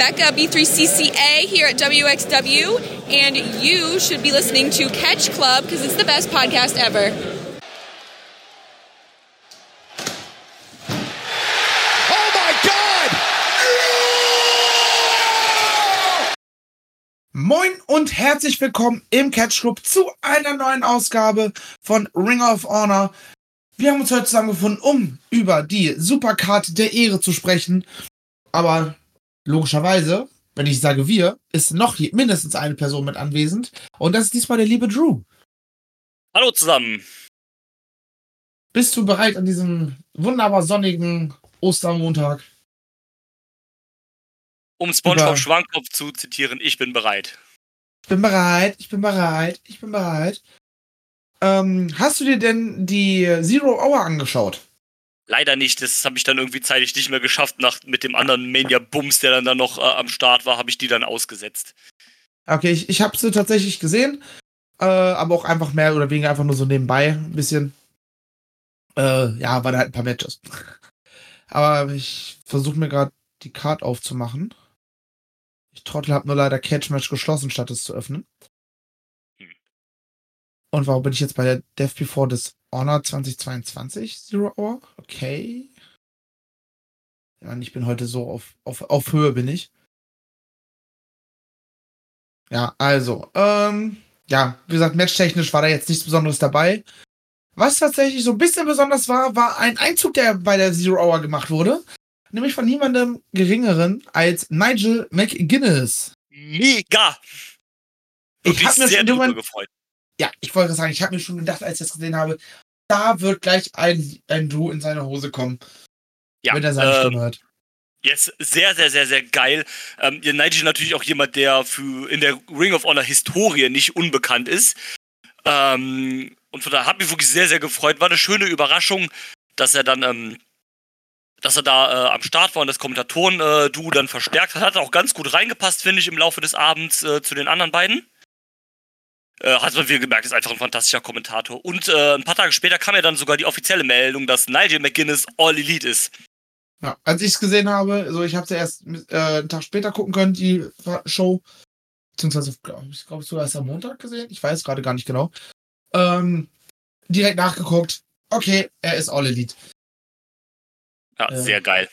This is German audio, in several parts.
Rebecca, B3CCA here at WXW, and you should be listening to Catch Club because it's the best podcast ever. Oh! Moin und herzlich willkommen im Catch Club zu einer neuen Ausgabe von Ring of Honor. Wir haben uns heute zusammengefunden, um über die Supercard der Ehre zu sprechen. Aber logischerweise, wenn ich sage wir, ist noch je- mindestens eine Person mit anwesend. Und das ist diesmal der liebe Drew. Hallo zusammen. Bist du bereit an diesem wunderbar sonnigen Ostermontag? Um SpongeBob Schwankopf zu zitieren, ich bin bereit. Ich bin bereit, ich bin bereit, ich bin bereit. Ähm, hast du dir denn die Zero Hour angeschaut? Leider nicht, das habe ich dann irgendwie zeitlich nicht mehr geschafft. Nach, mit dem anderen Mania-Bums, der dann, dann noch äh, am Start war, habe ich die dann ausgesetzt. Okay, ich, ich habe sie tatsächlich gesehen, äh, aber auch einfach mehr oder weniger einfach nur so nebenbei ein bisschen. Äh, ja, waren halt ein paar Matches. aber ich versuche mir gerade die Card aufzumachen. Ich Trottel habe nur leider Catch Match geschlossen, statt es zu öffnen. Hm. Und warum bin ich jetzt bei der Death Before Dishonor 2022 Zero Hour? Okay. Und ich bin heute so auf, auf, auf Höhe bin ich. Ja, also, ähm, ja, wie gesagt, matchtechnisch war da jetzt nichts Besonderes dabei. Was tatsächlich so ein bisschen besonders war, war ein Einzug, der bei der Zero Hour gemacht wurde. Nämlich von niemandem geringeren als Nigel McGuinness. Mega! Ich Wirklich hab mir sehr irgendwann- gefreut. Ja, ich wollte sagen, ich habe mir schon gedacht, als ich das gesehen habe, da wird gleich ein, ein Drew in seine Hose kommen, Ja, wenn er seine ähm, Stimme hört. Jetzt sehr, sehr, sehr, sehr geil. Ähm, Nigel natürlich auch jemand, der für in der Ring of Honor Historie nicht unbekannt ist. Ähm, und von daher hat mich wirklich sehr, sehr gefreut. War eine schöne Überraschung, dass er dann, ähm, dass er da äh, am Start war und das Kommentatoren-Du dann verstärkt hat. Hat auch ganz gut reingepasst, finde ich, im Laufe des Abends äh, zu den anderen beiden. Äh, hat man wieder gemerkt, ist einfach ein fantastischer Kommentator. Und äh, ein paar Tage später kam ja dann sogar die offizielle Meldung, dass Nigel McGuinness All Elite ist. Ja, als ich es gesehen habe, also ich habe es ja erst äh, einen Tag später gucken können, die Show. Beziehungsweise, glaub ich glaube sogar erst am Montag gesehen. Ich weiß gerade gar nicht genau. Ähm, direkt nachgeguckt. Okay, er ist All Elite. Ja, Äh. sehr geil.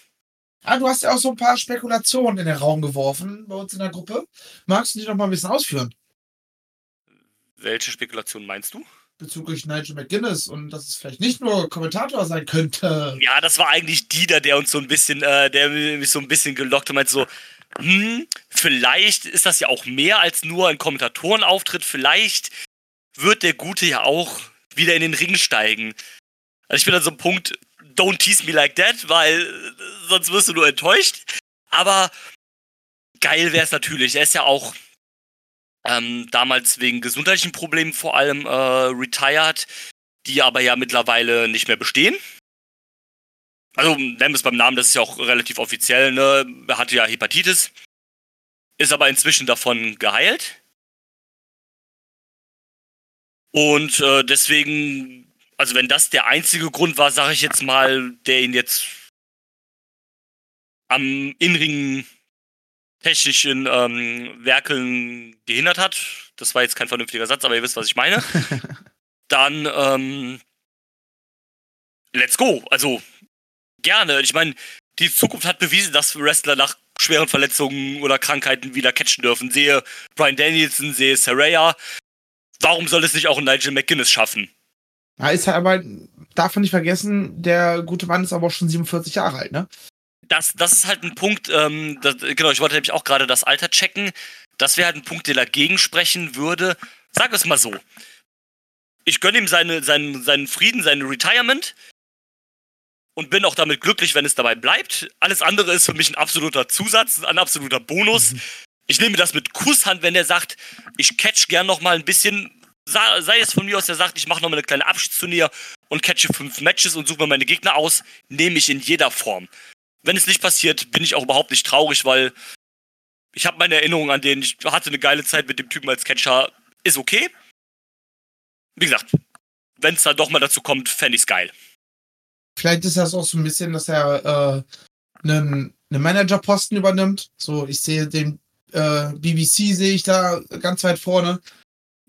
Ah, du hast ja auch so ein paar Spekulationen in den Raum geworfen bei uns in der Gruppe. Magst du die noch mal ein bisschen ausführen? Welche Spekulation meinst du? Bezüglich Nigel McGuinness und dass es vielleicht nicht nur Kommentator sein könnte. Ja, das war eigentlich Dieter, der uns so ein bisschen, äh, der mich so ein bisschen gelockt und meint so, hm, vielleicht ist das ja auch mehr als nur ein Kommentatorenauftritt. Vielleicht wird der Gute ja auch wieder in den Ring steigen. Also ich bin an so einem Punkt, don't tease me like that, weil äh, sonst wirst du nur enttäuscht. Aber geil wäre es natürlich. Er ist ja auch ähm, damals wegen gesundheitlichen Problemen vor allem äh, retired, die aber ja mittlerweile nicht mehr bestehen. Also nennen wir es beim Namen, das ist ja auch relativ offiziell, ne? Er hatte ja Hepatitis, ist aber inzwischen davon geheilt. Und äh, deswegen, also wenn das der einzige Grund war, sage ich jetzt mal, der ihn jetzt am Inringen technischen ähm, Werkeln gehindert hat, das war jetzt kein vernünftiger Satz, aber ihr wisst, was ich meine, dann ähm, let's go. Also gerne. Ich meine, die Zukunft hat bewiesen, dass Wrestler nach schweren Verletzungen oder Krankheiten wieder catchen dürfen. Sehe Brian Danielson, sehe Saraya. Warum soll es nicht auch ein Nigel McGuinness schaffen? Ja, ist halt aber, darf man nicht vergessen, der gute Mann ist aber auch schon 47 Jahre alt, ne? Das, das ist halt ein Punkt, ähm, das, genau, ich wollte nämlich auch gerade das Alter checken. Das wäre halt ein Punkt, der dagegen sprechen würde. Sag es mal so. Ich gönne ihm seine, seinen, seinen Frieden, sein Retirement und bin auch damit glücklich, wenn es dabei bleibt. Alles andere ist für mich ein absoluter Zusatz, ein absoluter Bonus. Ich nehme das mit Kusshand, wenn er sagt, ich catch gern noch mal ein bisschen, sei sei es von mir aus, der sagt, ich mache noch mal eine kleine Abschiedsturnier und catche fünf Matches und suche mir meine Gegner aus, nehme ich in jeder Form. Wenn es nicht passiert, bin ich auch überhaupt nicht traurig, weil ich habe meine Erinnerungen an den, ich hatte eine geile Zeit mit dem Typen als Catcher, ist okay. Wie gesagt, wenn es dann doch mal dazu kommt, fände ich's geil. Vielleicht ist das auch so ein bisschen, dass er äh, einen einen Managerposten übernimmt. So, ich sehe den äh, BBC sehe ich da ganz weit vorne.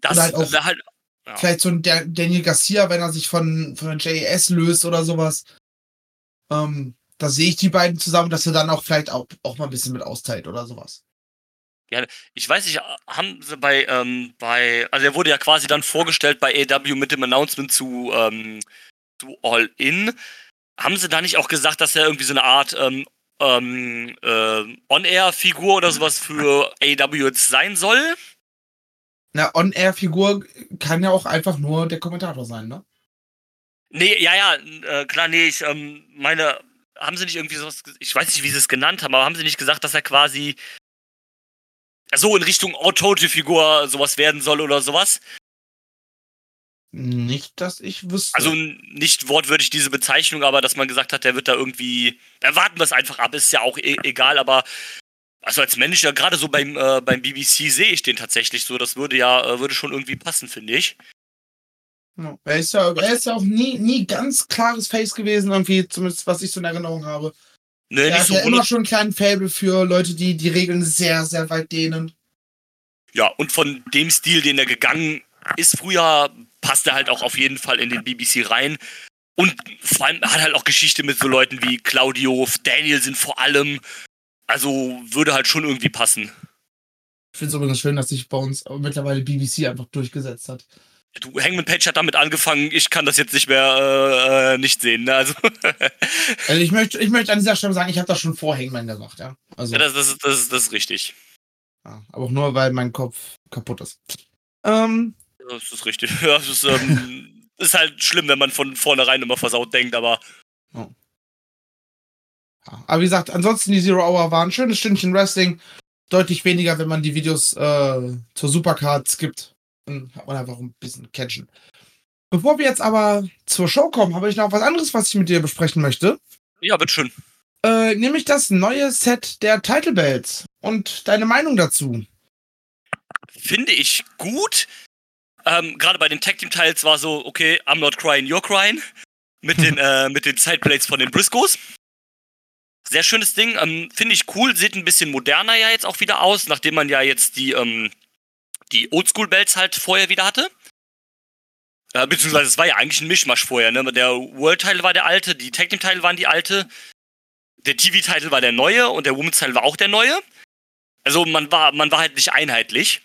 Das Oder halt auch- halt, ja. Vielleicht so ein Da- Daniel Garcia, wenn er sich von, von der JAS löst oder sowas. Ähm, da sehe ich die beiden zusammen, dass er dann auch vielleicht auch, auch mal ein bisschen mit austeilt oder sowas. ich weiß nicht, haben sie bei, ähm, bei, also er wurde ja quasi dann vorgestellt bei AW mit dem Announcement zu, ähm, zu All In. Haben sie da nicht auch gesagt, dass er irgendwie so eine Art ähm, ähm, äh, On-Air-Figur oder sowas für AW jetzt sein soll? Eine On-Air-Figur kann ja auch einfach nur der Kommentator sein, ne? Nee, ja, ja, äh, klar, nee, ich ähm, meine, haben sie nicht irgendwie sowas, ich weiß nicht, wie sie es genannt haben, aber haben sie nicht gesagt, dass er quasi so in Richtung Authority-Figur sowas werden soll oder sowas? Nicht, dass ich wüsste. Also nicht wortwörtlich diese Bezeichnung, aber dass man gesagt hat, der wird da irgendwie. Da warten wir es einfach ab, ist ja auch e egal, aber also als Manager, gerade so beim, äh, beim BBC sehe ich den tatsächlich so. Das würde ja, äh, würde schon irgendwie passen, finde ich. Er ist ja, er ist ja auch nie, nie ganz klares Face gewesen, irgendwie, zumindest was ich so in Erinnerung habe. Ne, Er nicht hat so ja immer schon einen kleinen Fable für Leute, die die Regeln sehr, sehr weit dehnen. Ja, und von dem Stil, den er gegangen ist früher, passt er halt auch auf jeden Fall in den BBC rein. Und vor allem hat halt auch Geschichte mit so Leuten wie Claudio, Danielson vor allem. Also würde halt schon irgendwie passen. Ich finde es übrigens schön, dass sich bei uns mittlerweile BBC einfach durchgesetzt hat. Du, Hangman Page hat damit angefangen, ich kann das jetzt nicht mehr äh, äh, nicht sehen. Ne? Also, Also ich möchte, ich möchte an dieser Stelle sagen, ich habe das schon vor Hangman gemacht, ja. Also, ja, das, das, ist- das, das ist richtig. ja, aber auch nur, weil mein Kopf kaputt ist. Ähm, Das ist richtig. Ja, das ist, ähm, ist halt schlimm, wenn man von vornherein immer versaut denkt, aber ja. Aber wie gesagt, ansonsten die Zero Hour war ein schönes Stündchen Wrestling. Deutlich weniger, wenn man die Videos äh, zur Supercard skippt. Dann hat man einfach ein bisschen Catchen. Bevor wir jetzt aber zur Show kommen, habe ich noch was anderes, was ich mit dir besprechen möchte. ja, bitteschön. Äh, nämlich das neue Set der Title Belts. Und deine Meinung dazu. Finde ich gut. Ähm, Gerade bei den Tag Team Teils war so, okay, I'm not crying, you're crying. Mit den, äh, mit den Sideplates von den Briscoes. Sehr schönes Ding. Ähm, Finde ich cool. Sieht ein bisschen moderner ja jetzt auch wieder aus, nachdem man ja jetzt die, ähm, die Oldschool-Belts halt vorher wieder hatte. Äh, beziehungsweise es war ja eigentlich ein Mischmasch vorher. Ne? Der World-Title war der alte, die Tag Team-Title waren die alte, der TV-Title war der neue und der Women's-Title war auch der neue. Also man war, man war halt nicht einheitlich.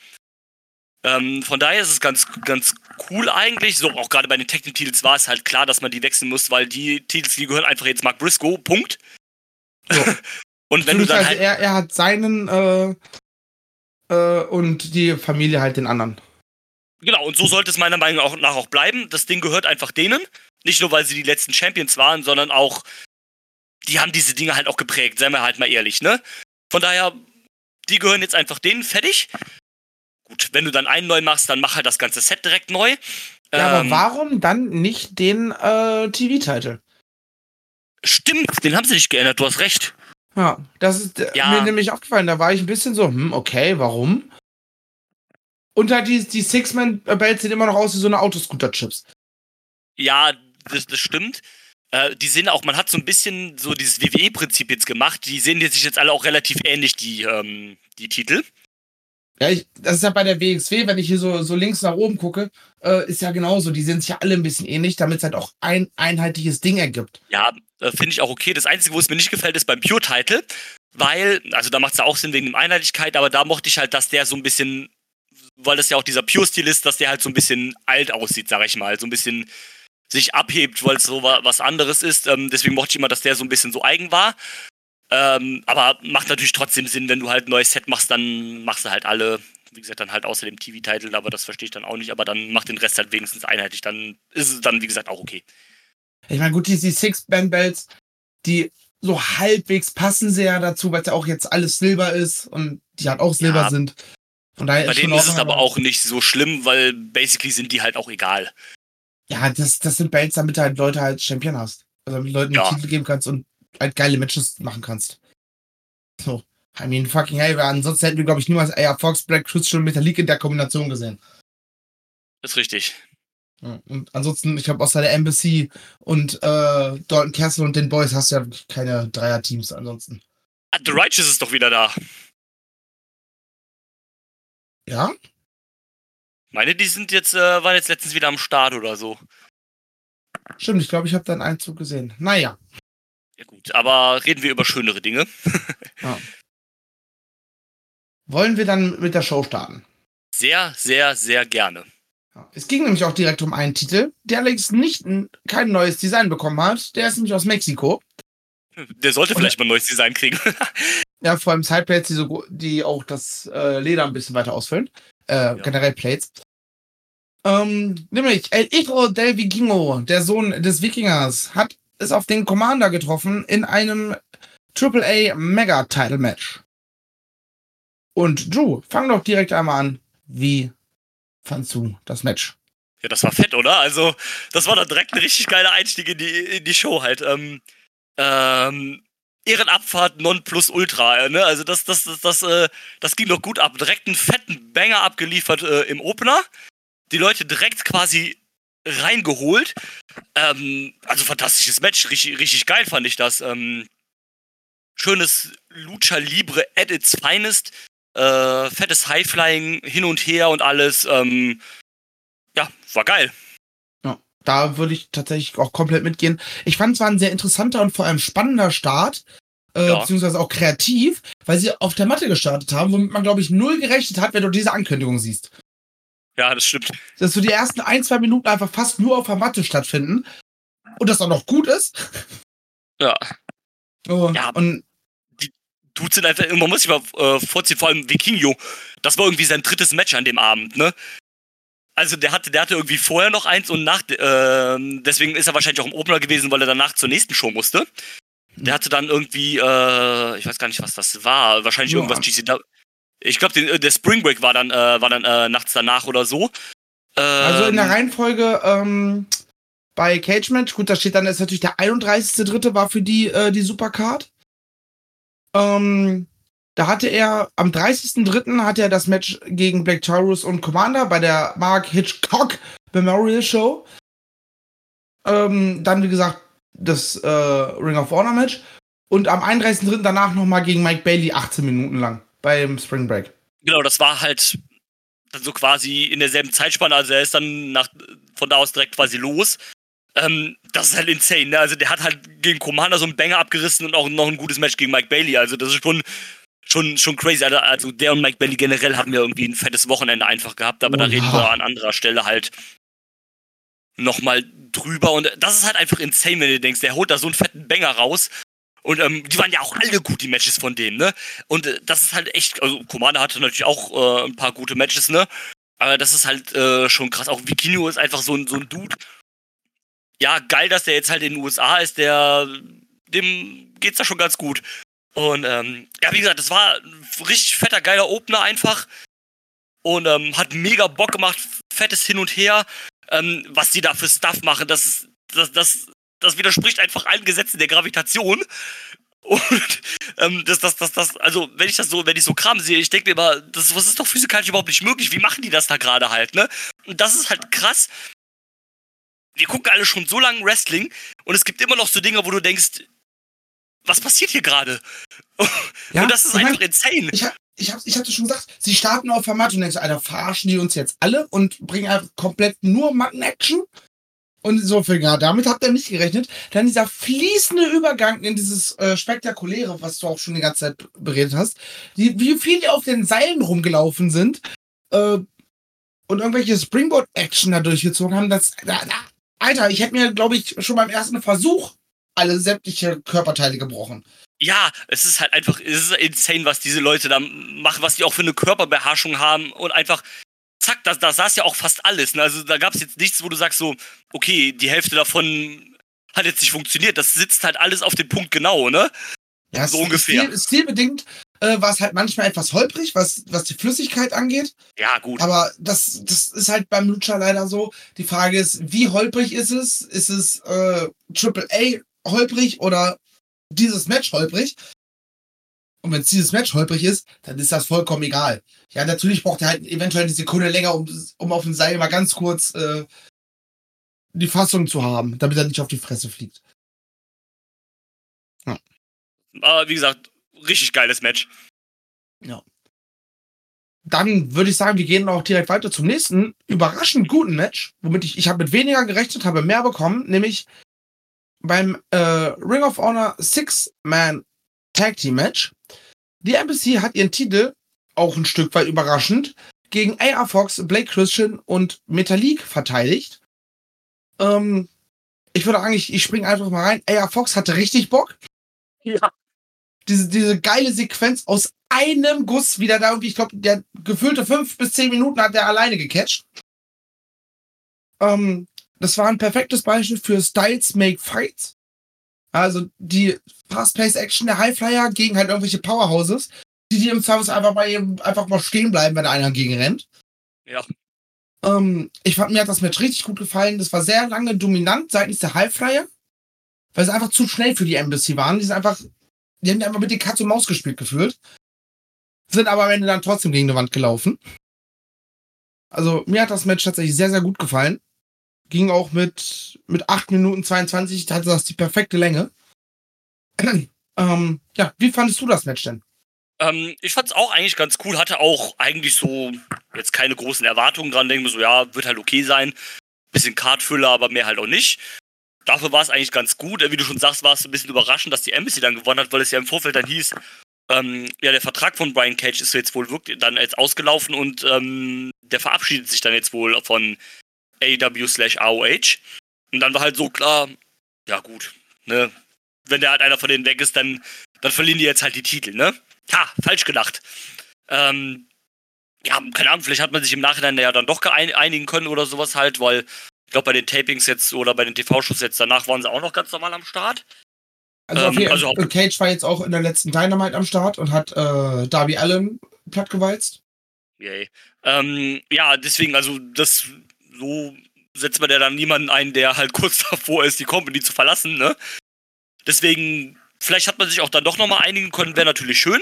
Ähm, von daher ist es ganz, ganz cool eigentlich. So, auch gerade bei den Tag Team Titles war es halt klar, dass man die wechseln muss, weil die Titels, die gehören einfach jetzt Mark Briscoe, Punkt. Ja. und wenn du dann Beziehungsweise halt, er, er hat seinen äh, äh, und die Familie halt den anderen. genau, und so sollte es meiner Meinung nach auch bleiben. Das Ding gehört einfach denen. Nicht nur, weil sie die letzten Champions waren, sondern auch, die haben diese Dinge halt auch geprägt, seien wir halt mal ehrlich, ne? Von daher, die gehören jetzt einfach denen, fertig. Gut, wenn du dann einen neu machst, dann mach halt das ganze Set direkt neu. Ja, Ähm, aber warum dann nicht den äh, TV-Title? Stimmt, den haben sie nicht geändert, du hast recht. Ja, das ist äh, Ja. mir nämlich aufgefallen. Da war ich ein bisschen so, hm, okay, warum? Und halt die, die Six-Man-Belts sehen immer noch aus wie so eine Autoscooter-Chips. Ja, das, das stimmt. Äh, die sehen auch, man hat so ein bisschen so dieses WWE-Prinzip jetzt gemacht. Die sehen sich jetzt alle auch relativ ähnlich, die, ähm, die Titel. Ja, ich, das ist ja bei der WXW, wenn ich hier so, so links nach oben gucke, äh, ist ja genauso. Die sind sich ja alle ein bisschen ähnlich, damit es halt auch ein einheitliches Ding ergibt. Ja, äh, finde ich auch okay. Das Einzige, wo es mir nicht gefällt, ist beim Pure-Title. Weil, also da macht es ja auch Sinn wegen der Einheitlichkeit, aber da mochte ich halt, dass der so ein bisschen, weil das ja auch dieser Pure-Stil ist, dass der halt so ein bisschen alt aussieht, sag ich mal. So ein bisschen sich abhebt, weil es so wa- was anderes ist. Ähm, deswegen mochte ich immer, dass der so ein bisschen so eigen war. Ähm, aber macht natürlich trotzdem Sinn, wenn du halt ein neues Set machst, dann machst du halt alle, wie gesagt, dann halt außer dem TV-Title, aber das verstehe ich dann auch nicht, aber dann mach den Rest halt wenigstens einheitlich, dann ist es dann, wie gesagt, auch okay. Ich meine, gut, die, die Six-Man-Belts, die so halbwegs passen sehr dazu, weil es ja auch jetzt alles Silber ist und die halt auch Silber Ja. sind. Von daher Bei ist schon denen ist es aber auch nicht so schlimm, weil basically sind die halt auch egal. Ja, das, das sind Belts, damit du halt Leute halt Champion hast. Also damit du Leuten Ja. Titel geben kannst und halt geile Matches machen kannst. So. I mean, fucking hey, weil ansonsten hätten wir, glaube ich, niemals AR Fox, Black Crystal und Metallic in der Kombination gesehen. Ist richtig. Ja, Und ansonsten, ich glaube, außer der Embassy und äh, Dalton Castle und den Boys hast du ja keine Dreier-Teams ansonsten. Ah, The Righteous ist doch wieder da. Ja? Meine, die sind jetzt, äh, waren jetzt letztens wieder am Start oder so. Stimmt, ich glaube, ich habe da einen Einzug gesehen. Naja. Ja gut, aber reden wir über schönere Dinge. Ja. Wollen wir dann mit der Show starten? Sehr, sehr, sehr gerne. Es ging nämlich auch direkt um einen Titel, der allerdings nicht kein neues Design bekommen hat. Der ist nämlich aus Mexiko. Der sollte vielleicht mal ein neues Design kriegen. ja, vor allem Sideplates, die, so, die auch das äh, Leder ein bisschen weiter ausfüllen. Äh, ja. Generell Plates. Ähm, nämlich El Hijo del Vikingo, der Sohn des Wikingers, hat es auf den Commander getroffen in einem AAA Mega Title Match. Und Drew, fang doch direkt einmal an. Wie fandst du das Match? Ja, das war fett, oder? Also, das war dann direkt ein richtig geiler Einstieg in die, in die Show halt. Ähm, ähm, Ehrenabfahrt non plus ultra, ne? Also das, das, das, das, äh, das ging doch gut ab. Direkt einen fetten Banger abgeliefert äh, im Opener. Die Leute direkt quasi reingeholt. Ähm, also fantastisches Match, richtig, richtig geil fand ich das. Ähm, schönes Lucha Libre at its finest. Äh, fettes Highflying hin und her und alles. Ähm, ja, war geil. Ja, da würde ich tatsächlich auch komplett mitgehen. Ich fand es war ein sehr interessanter und vor allem spannender Start. Äh, ja. Beziehungsweise auch kreativ, weil sie auf der Matte gestartet haben, womit man, glaube ich, null gerechnet hat, wenn du diese Ankündigung siehst. Ja, das stimmt. Dass so die ersten ein, zwei Minuten einfach fast nur auf der Matte stattfinden und das auch noch gut ist. Ja. Oh, ja. Und Dudes sind einfach, man muss sich mal äh, vorziehen, vor allem Vikingo. Das war irgendwie sein drittes Match an dem Abend, ne? Also der hatte, der hatte irgendwie vorher noch eins und nach, äh, deswegen ist er wahrscheinlich auch im Opener gewesen, weil er danach zur nächsten Show musste. Der hatte dann irgendwie, äh, ich weiß gar nicht, was das war, wahrscheinlich ja. irgendwas GCW. Ich glaube, äh, der Spring Break war dann, äh, war dann äh, nachts danach oder so. Ähm, also in der ähm, Reihenfolge ähm, bei Cage Match, gut, da steht dann ist natürlich der 31.3. war für die äh, die Supercard. Ähm, da hatte er am 30.03. hatte er das Match gegen Black Taurus und Commander bei der Mark Hitchcock Memorial Show. Ähm, dann, wie gesagt, das äh, Ring of Honor Match. Und am 31.03. danach nochmal gegen Mike Bailey 18 Minuten lang beim Spring Break. Genau, das war halt so quasi in derselben Zeitspanne. Also er ist dann nach, von da aus direkt quasi los. Ähm, das ist halt insane, ne? Also der hat halt gegen Commander so einen Banger abgerissen und auch noch ein gutes Match gegen Mike Bailey. Also das ist schon, schon, schon crazy. Also, also der und Mike Bailey generell haben ja irgendwie ein fettes Wochenende einfach gehabt, aber oh, da reden wir an anderer Stelle halt nochmal drüber. Und das ist halt einfach insane, wenn du denkst, der holt da so einen fetten Banger raus. Und ähm, die waren ja auch alle gut, die Matches von dem, ne? Und äh, das ist halt echt, also Commander hatte natürlich auch äh, ein paar gute Matches, ne? Aber das ist halt äh, schon krass. Auch Vikingo ist einfach so ein, so ein Dude, ja, geil, dass der jetzt halt in den USA ist, der, dem geht's da schon ganz gut. Und ähm, ja, wie gesagt, das war ein richtig fetter, geiler Opener einfach. Und ähm, hat mega Bock gemacht, fettes Hin und Her. Ähm, was die da für Stuff machen, das ist, das, das, das widerspricht einfach allen Gesetzen der Gravitation. Und ähm, das, das, das, das, also wenn ich das so, wenn ich so Kram sehe, ich denke mir immer, das, was ist doch physikalisch überhaupt nicht möglich? Wie machen die das da gerade halt, ne? Und das ist halt krass, wir gucken alle schon so lange Wrestling und es gibt immer noch so Dinge, wo du denkst, was passiert hier gerade? Ja, und das ist einfach mein, insane. Ich, hab, ich, hab, ich hatte schon gesagt, sie starten auf Format und denkst, Alter, verarschen die uns jetzt alle und bringen einfach komplett nur Matten-Action? Und insofern, ja, damit habt ihr nicht gerechnet. Dann dieser fließende Übergang in dieses äh, Spektakuläre, was du auch schon die ganze Zeit beredet hast. Die, wie die auf den Seilen rumgelaufen sind äh, und irgendwelche Springboard-Action da durchgezogen haben, das, da, da, Alter, ich hätte mir, glaube ich, schon beim ersten Versuch alle sämtliche Körperteile gebrochen. Ja, es ist halt einfach, es ist insane, was diese Leute da machen, was die auch für eine Körperbeherrschung haben und einfach, zack, da, da saß ja auch fast alles. Ne? Also da gab es jetzt nichts, wo du sagst so, okay, die Hälfte davon hat jetzt nicht funktioniert. Das sitzt halt alles auf den Punkt genau, ne? Ja, so ungefähr. Stil, stilbedingt äh, war es halt manchmal etwas holprig, was, was die Flüssigkeit angeht. Ja, gut. Aber das, das ist halt beim Lucha leider so. Die Frage ist, wie holprig ist es? Ist es äh, Triple A holprig oder dieses Match holprig? Und wenn es dieses Match holprig ist, dann ist das vollkommen egal. Ja, natürlich braucht er halt eventuell eine Sekunde länger, um, um auf dem Seil mal ganz kurz äh, die Fassung zu haben, damit er nicht auf die Fresse fliegt. Ja. Aber wie gesagt, richtig geiles Match. Ja. Dann würde ich sagen, wir gehen auch direkt weiter zum nächsten überraschend guten Match, womit ich, ich habe mit weniger gerechnet, habe mehr bekommen, nämlich beim äh, Ring of Honor Six-Man Tag Team Match. Die Embassy hat ihren Titel, auch ein Stück weit überraschend, gegen AR Fox, Blake Christian und Metalik verteidigt. Ähm, ich würde sagen, ich, springe einfach mal rein. AR Fox hatte richtig Bock. Ja. Diese, diese geile Sequenz aus einem Guss wieder da irgendwie, ich glaube, der gefüllte fünf bis zehn Minuten hat er alleine gecatcht. Ähm, das war ein perfektes Beispiel für Styles Make Fights. Also die Fast-Paced Action der Highflyer gegen halt irgendwelche Powerhouses, die, die im Service einfach mal eben einfach mal stehen bleiben, wenn einer gegen rennt. Ja. Ähm, ich fand, mir hat das Match richtig gut gefallen. Das war sehr lange dominant seitens der Highflyer, weil sie einfach zu schnell für die Embassy waren. Die sind einfach, die haben einfach mit den Katz und Maus gespielt gefühlt. Sind aber am Ende dann trotzdem gegen die Wand gelaufen. Also, mir hat das Match tatsächlich sehr, sehr gut gefallen. Ging auch mit, mit 8 Minuten 22, hatte das die perfekte Länge. ähm, ja, wie fandest du das Match denn? Ähm, ich fand es auch eigentlich ganz cool, hatte auch eigentlich so jetzt keine großen Erwartungen dran, denke mir so, ja, wird halt okay sein. Bisschen Kartfüller, aber mehr halt auch nicht. Dafür war es eigentlich ganz gut. Wie du schon sagst, war es ein bisschen überraschend, dass die Embassy dann gewonnen hat, weil es ja im Vorfeld dann hieß, ähm, ja, der Vertrag von Brian Cage ist jetzt wohl wirklich dann jetzt ausgelaufen und ähm, der verabschiedet sich dann jetzt wohl von AW slash AOH. Und dann war halt so klar, ja gut, ne, wenn der halt einer von denen weg ist, dann, dann verlieren die jetzt halt die Titel, ne? Ha, falsch gedacht. Ähm, ja, keine Ahnung, vielleicht hat man sich im Nachhinein ja dann doch einigen können oder sowas halt, weil ich glaube, bei den Tapings jetzt oder bei den TV-Shows jetzt danach waren sie auch noch ganz normal am Start. Also, ähm, also Cage war jetzt auch in der letzten Dynamite am Start und hat äh, Darby Allen plattgewalzt. Yay. Ähm, ja, deswegen, also das so setzt man ja dann niemanden ein, der halt kurz davor ist, die Company zu verlassen, ne? Deswegen, vielleicht hat man sich auch dann doch nochmal einigen können, wäre natürlich schön.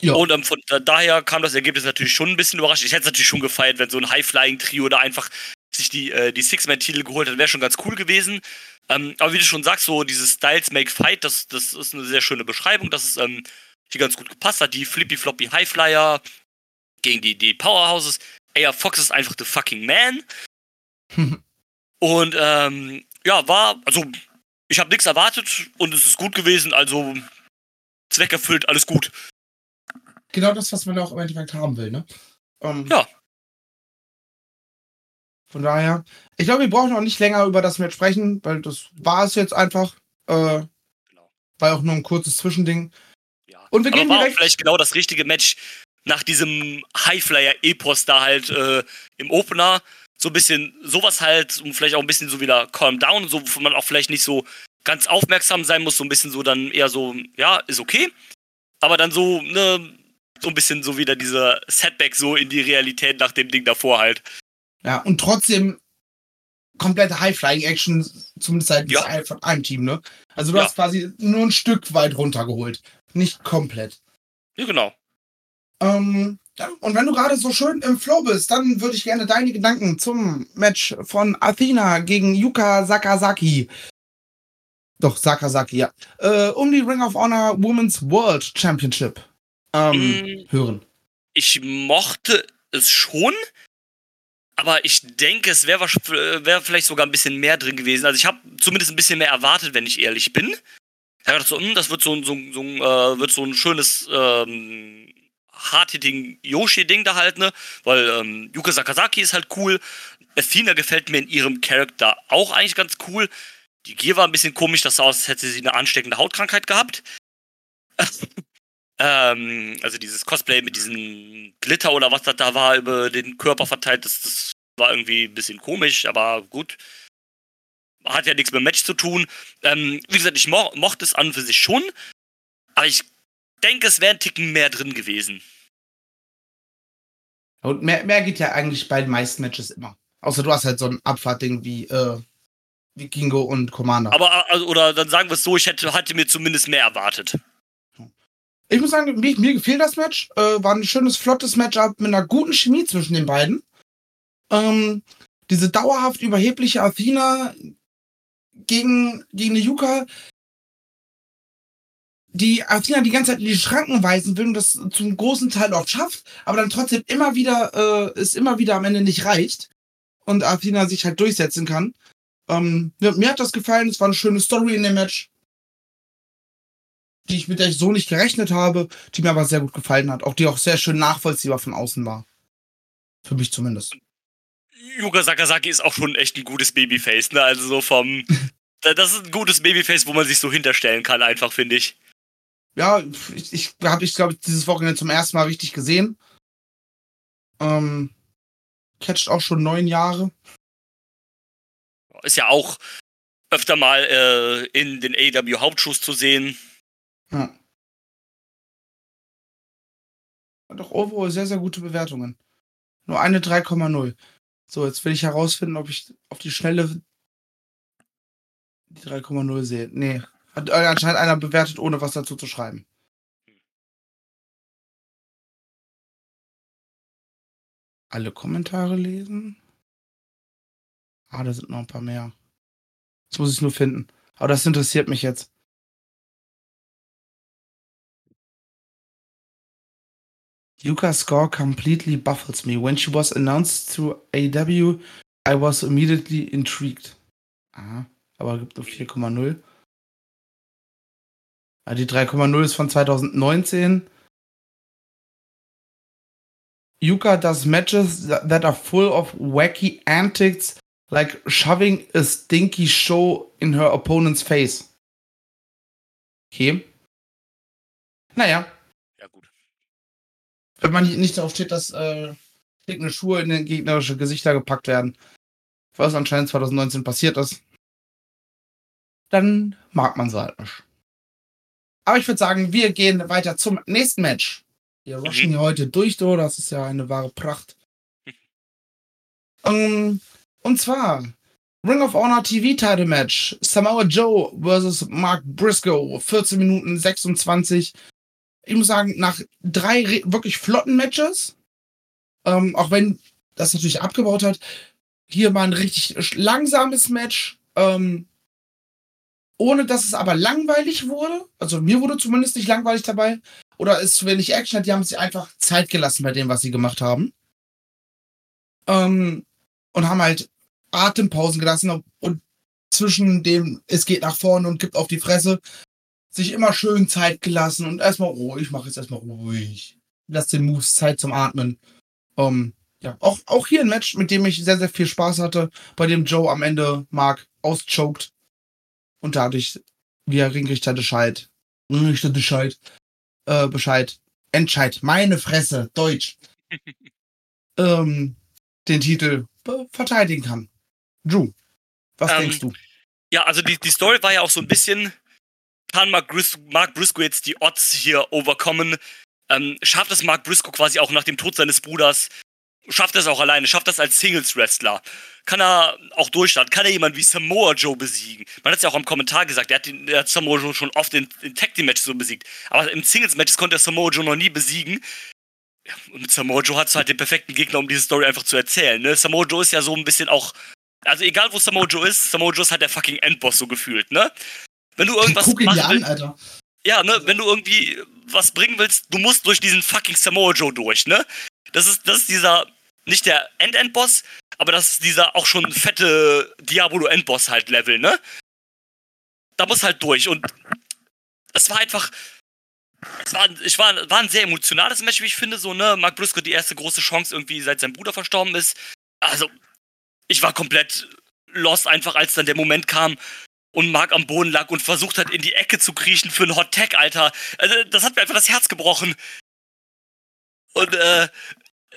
Ja. Und ähm, von da, daher kam das Ergebnis natürlich schon ein bisschen überrascht. Ich hätte es natürlich schon gefeiert, wenn so ein High-Flying-Trio da einfach sich die, äh, die Six-Man-Titel geholt hat, wäre schon ganz cool gewesen. Ähm, aber wie du schon sagst, so dieses Styles Make Fight, das, das ist eine sehr schöne Beschreibung, dass es ähm, hier ganz gut gepasst hat. Die Flippy Floppy Highflyer gegen die, die Powerhouses. AR Fox ist einfach the fucking man. und ähm, ja, war, also ich habe nichts erwartet und es ist gut gewesen, also Zweck erfüllt, alles gut. Genau das, was man auch im Endeffekt haben will, ne? Ähm, ja. Von daher, ich glaube, wir brauchen auch nicht länger über das Match sprechen, weil das war es jetzt einfach. Äh, genau. War auch nur ein kurzes Zwischending. Ja. Und wir Aber gehen war direkt. Auch vielleicht genau das richtige Match nach diesem Highflyer-Epos da halt äh, im Opener. So ein bisschen sowas halt, um vielleicht auch ein bisschen so wieder calm down, so, wo man auch vielleicht nicht so ganz aufmerksam sein muss, so ein bisschen so dann eher so, ja, ist okay. Aber dann so, ne, so ein bisschen so wieder dieser Setback so in die Realität nach dem Ding davor halt. Ja, und trotzdem komplette High-Flying-Action, zumindest seit ja. von einem Team, ne? Also du ja. hast quasi nur ein Stück weit runtergeholt. Nicht komplett. Ja, genau. Ähm, ja, und wenn du gerade so schön im Flow bist, dann würde ich gerne deine Gedanken zum Match von Athena gegen Yuka Sakazaki. Doch, Sakazaki, ja. Äh, um die Ring of Honor Women's World Championship ähm, mm, hören. Ich mochte es schon. Aber ich denke, es wäre wär vielleicht sogar ein bisschen mehr drin gewesen. Also ich habe zumindest ein bisschen mehr erwartet, wenn ich ehrlich bin. Ich dachte so, hm, das wird so, so, so, äh, wird so ein schönes ähm, Hard-Hitting Yoshi-Ding da halt, ne? Weil ähm, Yuka Sakazaki ist halt cool. Athena gefällt mir in ihrem Charakter auch eigentlich ganz cool. Die Gier war ein bisschen komisch, das sah aus, als hätte sie eine ansteckende Hautkrankheit gehabt. Ähm, also dieses Cosplay mit diesem Glitter oder was das da war über den Körper verteilt, das, das war irgendwie ein bisschen komisch, aber gut. Hat ja nichts mit dem Match zu tun. Ähm, wie gesagt, ich mo mochte es an und für sich schon, aber ich denke, es wäre ein Ticken mehr drin gewesen. Und mehr, mehr geht ja eigentlich bei den meisten Matches immer. Außer du hast halt so ein Abfahrtding wie äh, Vikingo und Commander. Aber, also, oder dann sagen wir es so, ich hätte, hatte mir zumindest mehr erwartet. Ich muss sagen, mir, mir gefiel das Match. Äh, war ein schönes, flottes Matchup mit einer guten Chemie zwischen den beiden. Ähm, diese dauerhaft überhebliche Athena gegen, gegen eine Yuka. Die Athena die ganze Zeit in die Schranken weisen will und das zum großen Teil auch schafft, aber dann trotzdem immer wieder, äh, es immer wieder am Ende nicht reicht und Athena sich halt durchsetzen kann. Ähm, mir, hat das gefallen, es war eine schöne Story in dem Match, die ich mit der ich so nicht gerechnet habe, die mir aber sehr gut gefallen hat, auch die auch sehr schön nachvollziehbar von außen war. Für mich zumindest. Yuga Sakazaki ist auch schon echt ein gutes Babyface, ne? Also so vom. das ist ein gutes Babyface, wo man sich so hinterstellen kann, einfach, finde ich. Ja, ich, ich habe ich, glaube ich, dieses Wochenende zum ersten Mal richtig gesehen. Ähm, catcht auch schon neun Jahre. Ist ja auch öfter mal äh, in den AW Hauptschuss zu sehen. Ja. Hat auch overall sehr, sehr gute Bewertungen. Nur eine 3,0. So, jetzt will ich herausfinden, ob ich auf die Schnelle die 3,0 sehe. Nee. Hat äh, anscheinend einer bewertet, ohne was dazu zu schreiben. Alle Kommentare lesen? Ah, da sind noch ein paar mehr. Das muss ich nur finden. Aber das interessiert mich jetzt. Yuka's score completely baffles me. When she was announced to AW, I was immediately intrigued. Aha, aber gibt nur 4,0. Ja, die 3,0 ist von 2019. Yuka does matches that are full of wacky antics, like shoving a stinky show in her opponent's face. Okay. Naja, wenn man nicht darauf steht, dass äh, stinkende Schuhe in den gegnerische Gesichter gepackt werden, was anscheinend 2019 passiert ist, dann mag man sie halt nicht. Aber ich würde sagen, wir gehen weiter zum nächsten Match. Wir rushen hier heute durch, do. Das ist ja eine wahre Pracht. um, ähm, und zwar Ring of Honor TV Title Match. Samoa Joe versus Mark Briscoe. 14 Minuten 26 ich muss sagen, nach drei wirklich flotten Matches, ähm, auch wenn das natürlich abgebaut hat, hier mal ein richtig langsames Match, ähm, ohne dass es aber langweilig wurde. Also mir wurde zumindest nicht langweilig dabei. Oder es zu wenig Action hat, die haben sich einfach Zeit gelassen bei dem, was sie gemacht haben. Ähm, und haben halt Atempausen gelassen und zwischen dem, es geht nach vorne und gibt auf die Fresse, sich immer schön Zeit gelassen und erstmal ruhig, ich mache jetzt erstmal ruhig. Lass den Moves Zeit zum Atmen. Um, ja, auch, auch hier ein Match, mit dem ich sehr, sehr viel Spaß hatte, bei dem Joe am Ende Mark auschoked und dadurch via Ringrichter Bescheid, Ringrichter Bescheid, äh, Bescheid, Entscheid, meine Fresse, Deutsch, ähm, den Titel verteidigen kann. Drew, was ähm, denkst du? Ja, also die, die Story war ja auch so ein bisschen, kann Mark, Bris Mark Briscoe jetzt die Odds hier overkommen? Ähm, schafft es Mark Briscoe quasi auch nach dem Tod seines Bruders? Schafft es auch alleine? Schafft das als Singles-Wrestler? Kann er auch durchstarten? Kann er jemanden wie Samoa Joe besiegen? Man hat es ja auch im Kommentar gesagt, er hat, den, er hat Samoa Joe schon oft in, in Tag Team Matches so besiegt. Aber im Singles-Matches konnte er Samoa Joe noch nie besiegen. Ja, und mit Samoa Joe hat es halt den perfekten Gegner, um diese Story einfach zu erzählen. Ne? Samoa Joe ist ja so ein bisschen auch. Also egal wo Samoa Joe ist, Samoa Joe ist halt der fucking Endboss so gefühlt, ne? Wenn du irgendwas Guck ihn dir an, Alter. Ja, ne, wenn du irgendwie was bringen willst, du musst durch diesen fucking Samoa Joe durch, ne? Das ist, das ist dieser, nicht der End-End-Boss, aber das ist dieser auch schon fette Diabolo-Endboss halt Level, ne? Da muss halt durch und es war einfach, es war, ich war, war ein sehr emotionales Match, wie ich finde, so, ne? Mark Briscoe die erste große Chance irgendwie, seit sein Bruder verstorben ist. Also, ich war komplett lost einfach, als dann der Moment kam, und Mark am Boden lag und versucht hat, in die Ecke zu kriechen für einen Hot Tag, Alter. Also, das hat mir einfach das Herz gebrochen. Und, äh,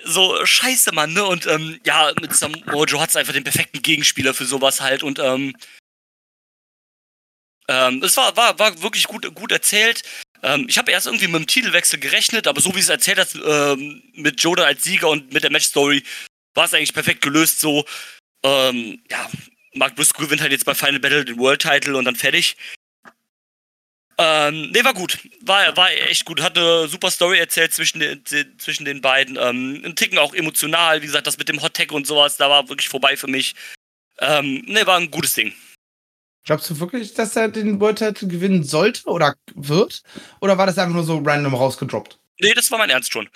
so scheiße, Mann, ne? Und, ähm, ja, mit Samoa Joe hat's einfach den perfekten Gegenspieler für sowas halt und, ähm, ähm, es war, war, war wirklich gut, gut erzählt. Ähm, ich habe erst irgendwie mit dem Titelwechsel gerechnet, aber so wie es erzählt hat, ähm, mit Joda als Sieger und mit der Matchstory, war es eigentlich perfekt gelöst so. Ähm, ja, Mark Briscoe gewinnt halt jetzt bei Final Battle den World Title und dann fertig. Ähm, nee, war gut. War, war echt gut. Hat eine super Story erzählt zwischen den, zwischen den beiden. Ähm, ein Ticken auch emotional. Wie gesagt, das mit dem Hot Tech und sowas, da war wirklich vorbei für mich. Ähm, nee, war ein gutes Ding. Glaubst du wirklich, dass er den World Title gewinnen sollte oder wird? Oder war das einfach nur so random rausgedroppt? Nee, das war mein Ernst schon.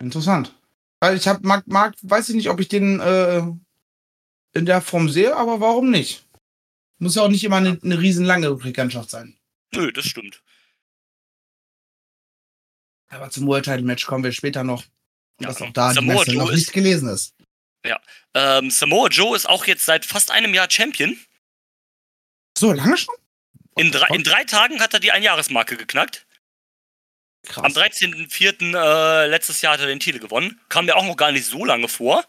Interessant. Weil ich hab, mag, mag, weiß ich nicht, ob ich den äh, in der Form sehe, aber warum nicht? Muss ja auch nicht immer eine, eine riesenlange Bekanntschaft sein. Nö, das stimmt. Aber zum World Title Match kommen wir später noch. Ja, dass auch da die Samoa Messe Joe noch ist- nicht gelesen ist. Ähm, Samoa Joe ist auch jetzt seit fast einem Jahr Champion. So lange schon? In drei, in drei Tagen hat er die Einjahresmarke geknackt. Krass. Am 13.04. Äh, letztes Jahr hat er den Titel gewonnen. Kam mir auch noch gar nicht so lange vor.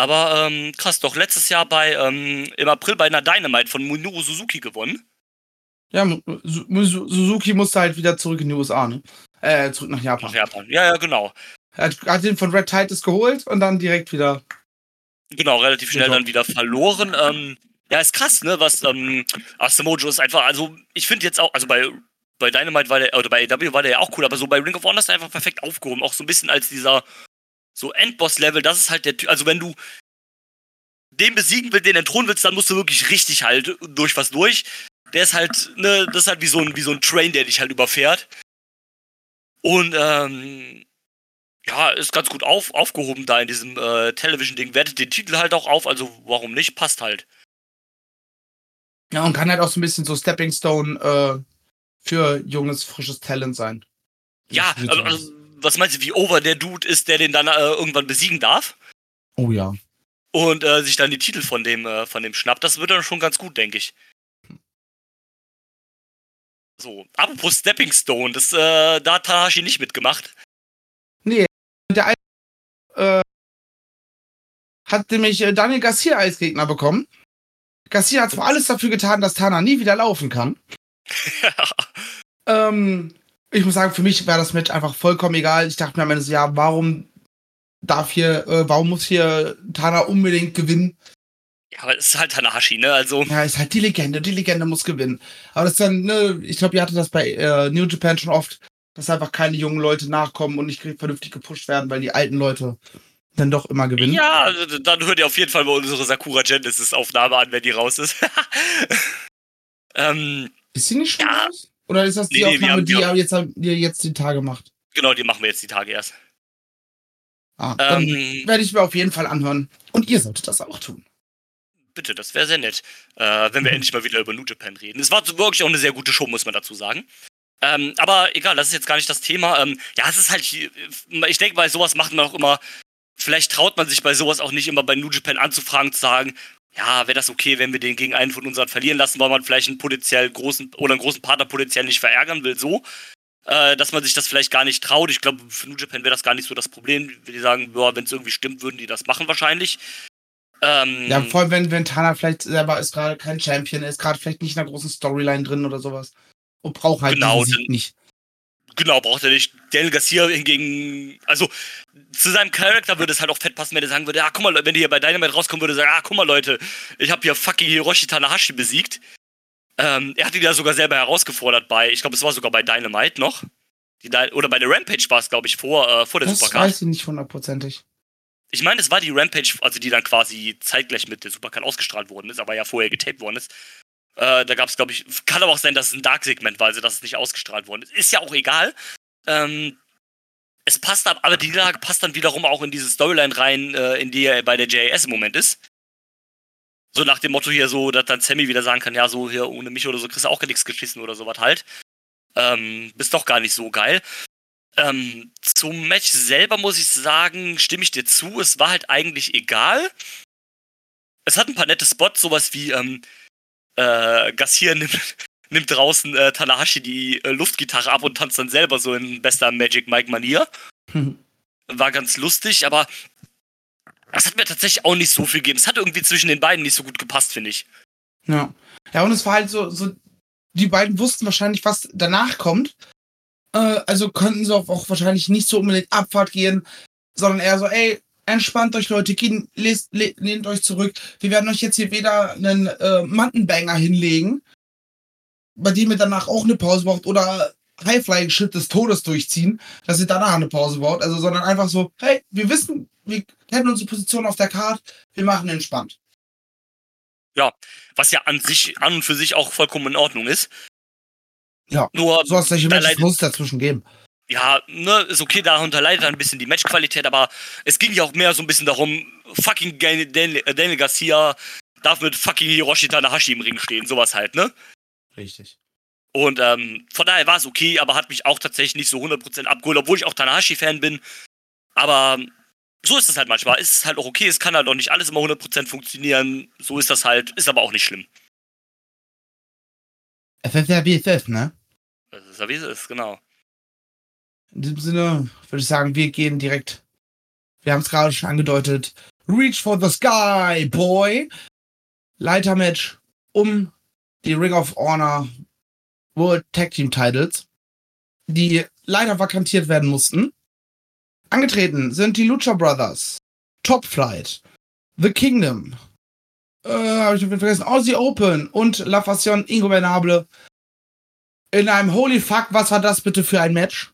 Aber ähm, krass, doch letztes Jahr bei ähm, im April bei einer Dynamite von Minoru Suzuki gewonnen. Ja, Su- Su- Suzuki musste halt wieder zurück in die USA, ne? Äh, zurück nach Japan. Nach Japan. Ja, ja, genau. Er hat, hat den von Red Titus geholt und dann direkt wieder. Genau, relativ schnell dann wieder verloren. Ähm, ja, ist krass, ne? Was ähm, Joe ist einfach, also ich finde jetzt auch, also bei bei Dynamite war der, oder bei AW war der ja auch cool, aber so bei Ring of Honor ist er einfach perfekt aufgehoben. Auch so ein bisschen als dieser so Endboss-Level, das ist halt der Typ, also wenn du den besiegen willst, den entthronen willst, dann musst du wirklich richtig halt durch was durch. Der ist halt, ne, das ist halt wie so ein, wie so ein Train, der dich halt überfährt. Und, ähm, ja, ist ganz gut auf, aufgehoben da in diesem äh, Television-Ding. Wertet den Titel halt auch auf, also warum nicht? Passt halt. Ja, und kann halt auch so ein bisschen so Stepping Stone äh, für junges, frisches Talent sein. Ja, also, so. also, was meinst du, wie over der Dude ist, der den dann äh, irgendwann besiegen darf? Oh ja. Und äh, sich dann die Titel von dem, äh, von dem schnappt, das wird dann schon ganz gut, denke ich. So, apropos Stepping Stone, das, äh, da hat Tanahashi nicht mitgemacht. Der eine äh, hat nämlich äh, Daniel Garcia als Gegner bekommen. Garcia hat zwar alles dafür getan, dass Tana nie wieder laufen kann. Ähm, ich muss sagen, für mich wäre das Match einfach vollkommen egal. Ich dachte mir am Ende so, ja, warum darf hier, äh, warum muss hier Tana unbedingt gewinnen? ja, aber es ist halt Tanahashi, ne? Also, Ja, ist halt die Legende, die Legende muss gewinnen. Aber das ist dann, ne, ich glaube, ihr hattet das bei äh, New Japan schon oft, dass einfach keine jungen Leute nachkommen und nicht vernünftig gepusht werden, weil die alten Leute dann doch immer gewinnen. ja, dann hört ihr auf jeden Fall mal unsere Sakura Genesis Aufnahme an, wenn die raus ist. ähm, Ist sie nicht schon Ja. raus? Oder ist das die Nee, nee, Aufnahme, haben- die ihr jetzt, die jetzt die Tage macht? genau, die machen wir jetzt die Tage erst. Ah, dann Ähm, werde ich mir auf jeden Fall anhören. Und ihr solltet das auch tun. bitte, das wäre sehr nett, äh, wenn wir endlich mal wieder über New Japan reden. Es war wirklich auch eine sehr gute Show, muss man dazu sagen. Ähm, aber egal, das ist jetzt gar nicht das Thema. Ähm, ja, es ist halt, ich denke, bei sowas macht man auch immer, vielleicht traut man sich bei sowas auch nicht immer bei New Japan anzufragen, zu sagen, ja, wäre das okay, wenn wir den gegen einen von unseren verlieren lassen, weil man vielleicht einen potenziell großen oder einen großen Partner potenziell nicht verärgern will, so. Äh, dass man sich das vielleicht gar nicht traut. Ich glaube, für New Japan wäre das gar nicht so das Problem. Die sagen, wenn es irgendwie stimmt, würden die das machen wahrscheinlich. Ähm, Ja, vor allem, wenn, wenn Tana vielleicht selber ist gerade kein Champion, ist gerade vielleicht nicht in einer großen Storyline drin oder sowas. Und braucht halt Genau, diesen Sieg nicht. Genau, braucht er nicht. Daniel Garcia hingegen, also zu seinem Charakter würde es halt auch fett passen, wenn er sagen würde, ah, guck mal, wenn die hier bei Dynamite rauskommen würde, sagen, ah, guck mal, Leute, ich habe hier fucking Hiroshi Tanahashi besiegt. Ähm, er hat ihn ja sogar selber herausgefordert bei, ich glaube, es war sogar bei Dynamite noch. Die oder bei der Rampage war es, glaube ich, vor, äh, vor der Das Supercard. weiß ich nicht hundertprozentig. Ich meine, es war die Rampage, also die dann quasi zeitgleich mit der Supercard ausgestrahlt worden ist, aber ja vorher getaped worden ist. Äh, da gab es, glaube ich, kann aber auch sein, dass es ein Dark-Segment war, also dass es nicht ausgestrahlt worden ist. Ist ja auch egal. Ähm, es passt ab, aber die Niederlage passt dann wiederum auch in diese Storyline rein, äh, in die er bei der JAS im Moment ist. So nach dem Motto hier so, dass dann Sammy wieder sagen kann, ja, so hier ohne mich oder so kriegst du auch gar nichts geschissen oder sowas halt. Ähm, bist doch gar nicht so geil. Ähm, zum Match selber muss ich sagen, stimme ich dir zu, es war halt eigentlich egal. Es hat ein paar nette Spots, sowas wie ähm, äh, Garcia nimmt, nimmt draußen äh, Tanahashi die äh, Luftgitarre ab und tanzt dann selber so in bester Magic Mike-Manier. War ganz lustig, aber das hat mir tatsächlich auch nicht so viel gegeben. Es hat irgendwie zwischen den beiden nicht so gut gepasst, finde ich. Ja. Ja, und es war halt so, so, die beiden wussten wahrscheinlich, was danach kommt. Äh, also könnten sie auch, auch wahrscheinlich nicht so unbedingt Abfahrt gehen, sondern eher so, ey, entspannt euch Leute, geht, lest, le, lehnt euch zurück. Wir werden euch jetzt hier weder einen äh, Mattenbanger hinlegen, bei dem ihr danach auch eine Pause braucht, oder High-Flying-Shit des Todes durchziehen, dass ihr danach eine Pause braucht, also, sondern einfach so, hey, wir wissen, wir kennen unsere Position auf der Karte, wir machen entspannt. Ja, was ja an sich, an und für sich auch vollkommen in Ordnung ist. Ja, Nur, so Matches leidet- muss es dazwischen geben. Ja, ne, ist okay, darunter leidet ein bisschen die Matchqualität, aber es ging ja auch mehr so ein bisschen darum, fucking Daniel, Daniel Daniel Garcia darf mit fucking Hiroshi Tanahashi im Ring stehen, sowas halt, ne? Richtig. Und ähm, von daher war es okay, aber hat mich auch tatsächlich nicht so 100% abgeholt, obwohl ich auch Tanahashi-Fan bin. Aber so ist es halt manchmal. Es ist halt auch okay, es kann halt auch nicht alles immer 100% funktionieren. So ist das halt, ist aber auch nicht schlimm. FF ja BFF, ne? Das ist ja wie es ist, genau. In diesem Sinne würde ich sagen, wir gehen direkt. Wir haben es gerade schon angedeutet. Reach for the Sky, Boy. Leitermatch um die Ring of Honor World Tag Team Titles, die leider vakantiert werden mussten. Angetreten sind die Lucha Brothers, Top Flight, The Kingdom, äh, habe ich noch vergessen, Aussie Open und La Fashion Ingobernable in einem Holy Fuck, was war das bitte für ein Match?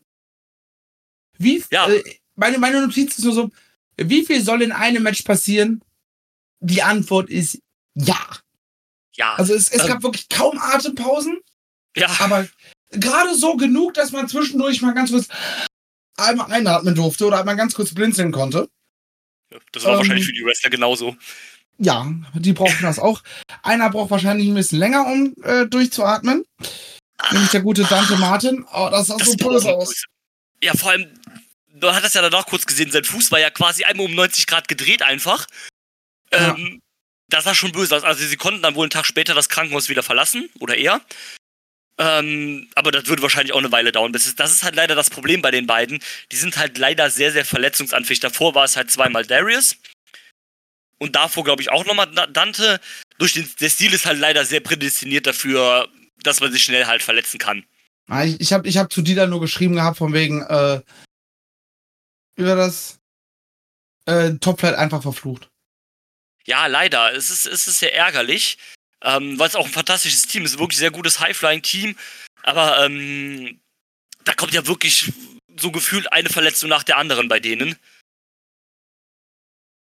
Wie, Ja. äh, meine, meine Notiz ist nur so, wie viel soll in einem Match passieren? Die Antwort ist ja. Ja, Also es, es Ähm. gab wirklich kaum Atempausen, ja, aber gerade so genug, dass man zwischendurch mal ganz kurz einmal einatmen durfte oder einmal ganz kurz blinzeln konnte. das war ähm, wahrscheinlich für die Wrestler genauso. Ja, die brauchen das auch. Einer braucht wahrscheinlich ein bisschen länger, um äh, durchzuatmen. Nämlich der gute Dante Martin. Oh, das sah Das so böse auch aus. Ja, vor allem, du hattest ja danach kurz gesehen, sein Fuß war ja quasi einmal um 90 Grad gedreht einfach. Ja. Ähm, das sah schon böse aus. Also sie konnten dann wohl einen Tag später das Krankenhaus wieder verlassen oder eher. Ähm, aber das würde wahrscheinlich auch eine Weile dauern. Bis es, das ist halt leider das Problem bei den beiden. Die sind halt leider sehr, sehr verletzungsanfällig. Davor war es halt zweimal Darius. Und davor, glaube ich, auch nochmal Da- Dante. Durch den, der Stil ist halt leider sehr prädestiniert dafür, dass man sich schnell halt verletzen kann. Ah, Ich, ich habe ich hab zu Dieter nur geschrieben gehabt, von wegen, äh, über das äh, Topflight einfach verflucht. Ja, leider. Es ist, es ist sehr ärgerlich, ähm, weil es auch ein fantastisches Team ist. Wirklich sehr gutes High-Flying-Team. Aber ähm, da kommt ja wirklich so gefühlt eine Verletzung nach der anderen bei denen.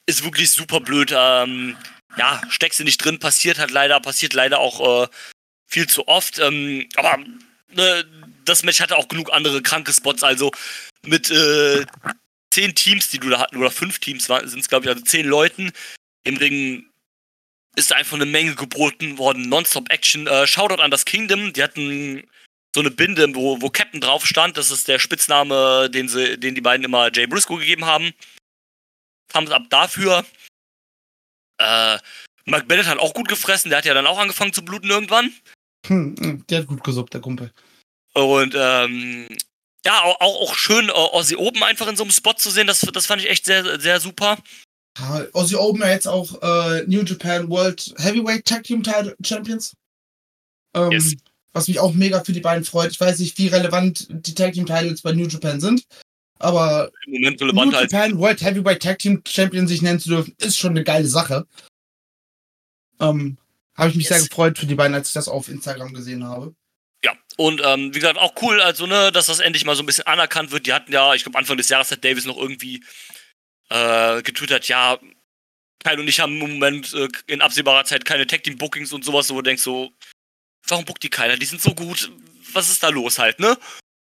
Ist wirklich super blöd. Ähm, ja, steckst du nicht drin, passiert halt leider, passiert leider auch äh, viel zu oft. Ähm, aber ne, das Match hatte auch genug andere kranke Spots. Also mit äh, zehn Teams, die du da hatten, oder fünf Teams sind es, glaube ich, also zehn Leuten im Ring ist einfach eine Menge geboten worden. Nonstop-Action. Äh, Shoutout an das Kingdom. Die hatten so eine Binde, wo, wo Captain drauf stand. Das ist der Spitzname, den, sie, den die beiden immer Jay Briscoe gegeben haben. Thumbs up dafür. Äh, Mark Bennett hat auch gut gefressen. Der hat ja dann auch angefangen zu bluten irgendwann. Hm, hm, der hat gut gesuppt, der Kumpel. Und ähm, ja, auch, auch, schön äh, Ozzy oben einfach in so einem Spot zu sehen. Das, das fand ich echt sehr, sehr super. Ah, Ozzy Open ja jetzt auch äh, New Japan World Heavyweight Tag Team Title Champions. Ähm, Yes. Was mich auch mega für die beiden freut. Ich weiß nicht, wie relevant die Tag Team Titles bei New Japan sind. Aber Im Moment New relevant als Japan World Heavyweight Tag Team Champion sich nennen zu dürfen, ist schon eine geile Sache. Ähm, habe ich mich Yes. sehr gefreut für die beiden, als ich das auf Instagram gesehen habe. Und ähm, wie gesagt, auch cool, also, ne, dass das endlich mal so ein bisschen anerkannt wird. Die hatten ja, ich glaube, Anfang des Jahres hat Davis noch irgendwie äh, getwittert, ja, Kyle und ich haben im Moment äh, in absehbarer Zeit keine Tag-Team-Bookings und sowas, wo du denkst so, warum bookt die keiner? Die sind so gut, was ist da los halt, ne?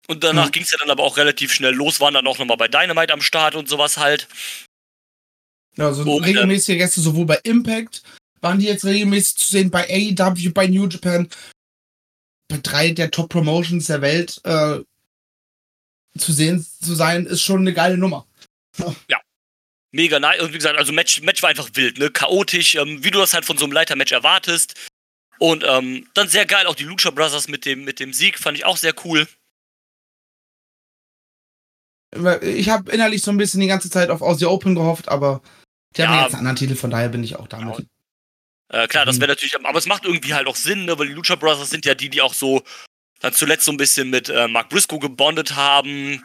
Und danach Mhm. ging's ja dann aber auch relativ schnell los, waren dann auch nochmal bei Dynamite am Start und sowas halt. Ja, also Und, ähm, regelmäßige Gäste sowohl bei Impact, waren die jetzt regelmäßig zu sehen bei AEW, bei New Japan, drei der Top Promotions der Welt äh, zu sehen zu sein, ist schon eine geile Nummer. Mega nice. Und wie gesagt, also Match, Match war einfach wild, ne? Chaotisch, ähm, wie du das halt von so einem Leitermatch erwartest. Und ähm, dann sehr geil, auch die Lucha Brothers mit dem, mit dem Sieg, fand ich auch sehr cool. Ich habe innerlich so ein bisschen die ganze Zeit auf Aussie Open gehofft, aber die haben Ja. jetzt einen anderen Titel, von daher bin ich auch damit. Äh, klar, das Mhm. wäre natürlich, aber es macht irgendwie halt auch Sinn, ne? weil die Lucha Brothers sind ja die, die auch so dann zuletzt so ein bisschen mit äh, Mark Briscoe gebondet haben.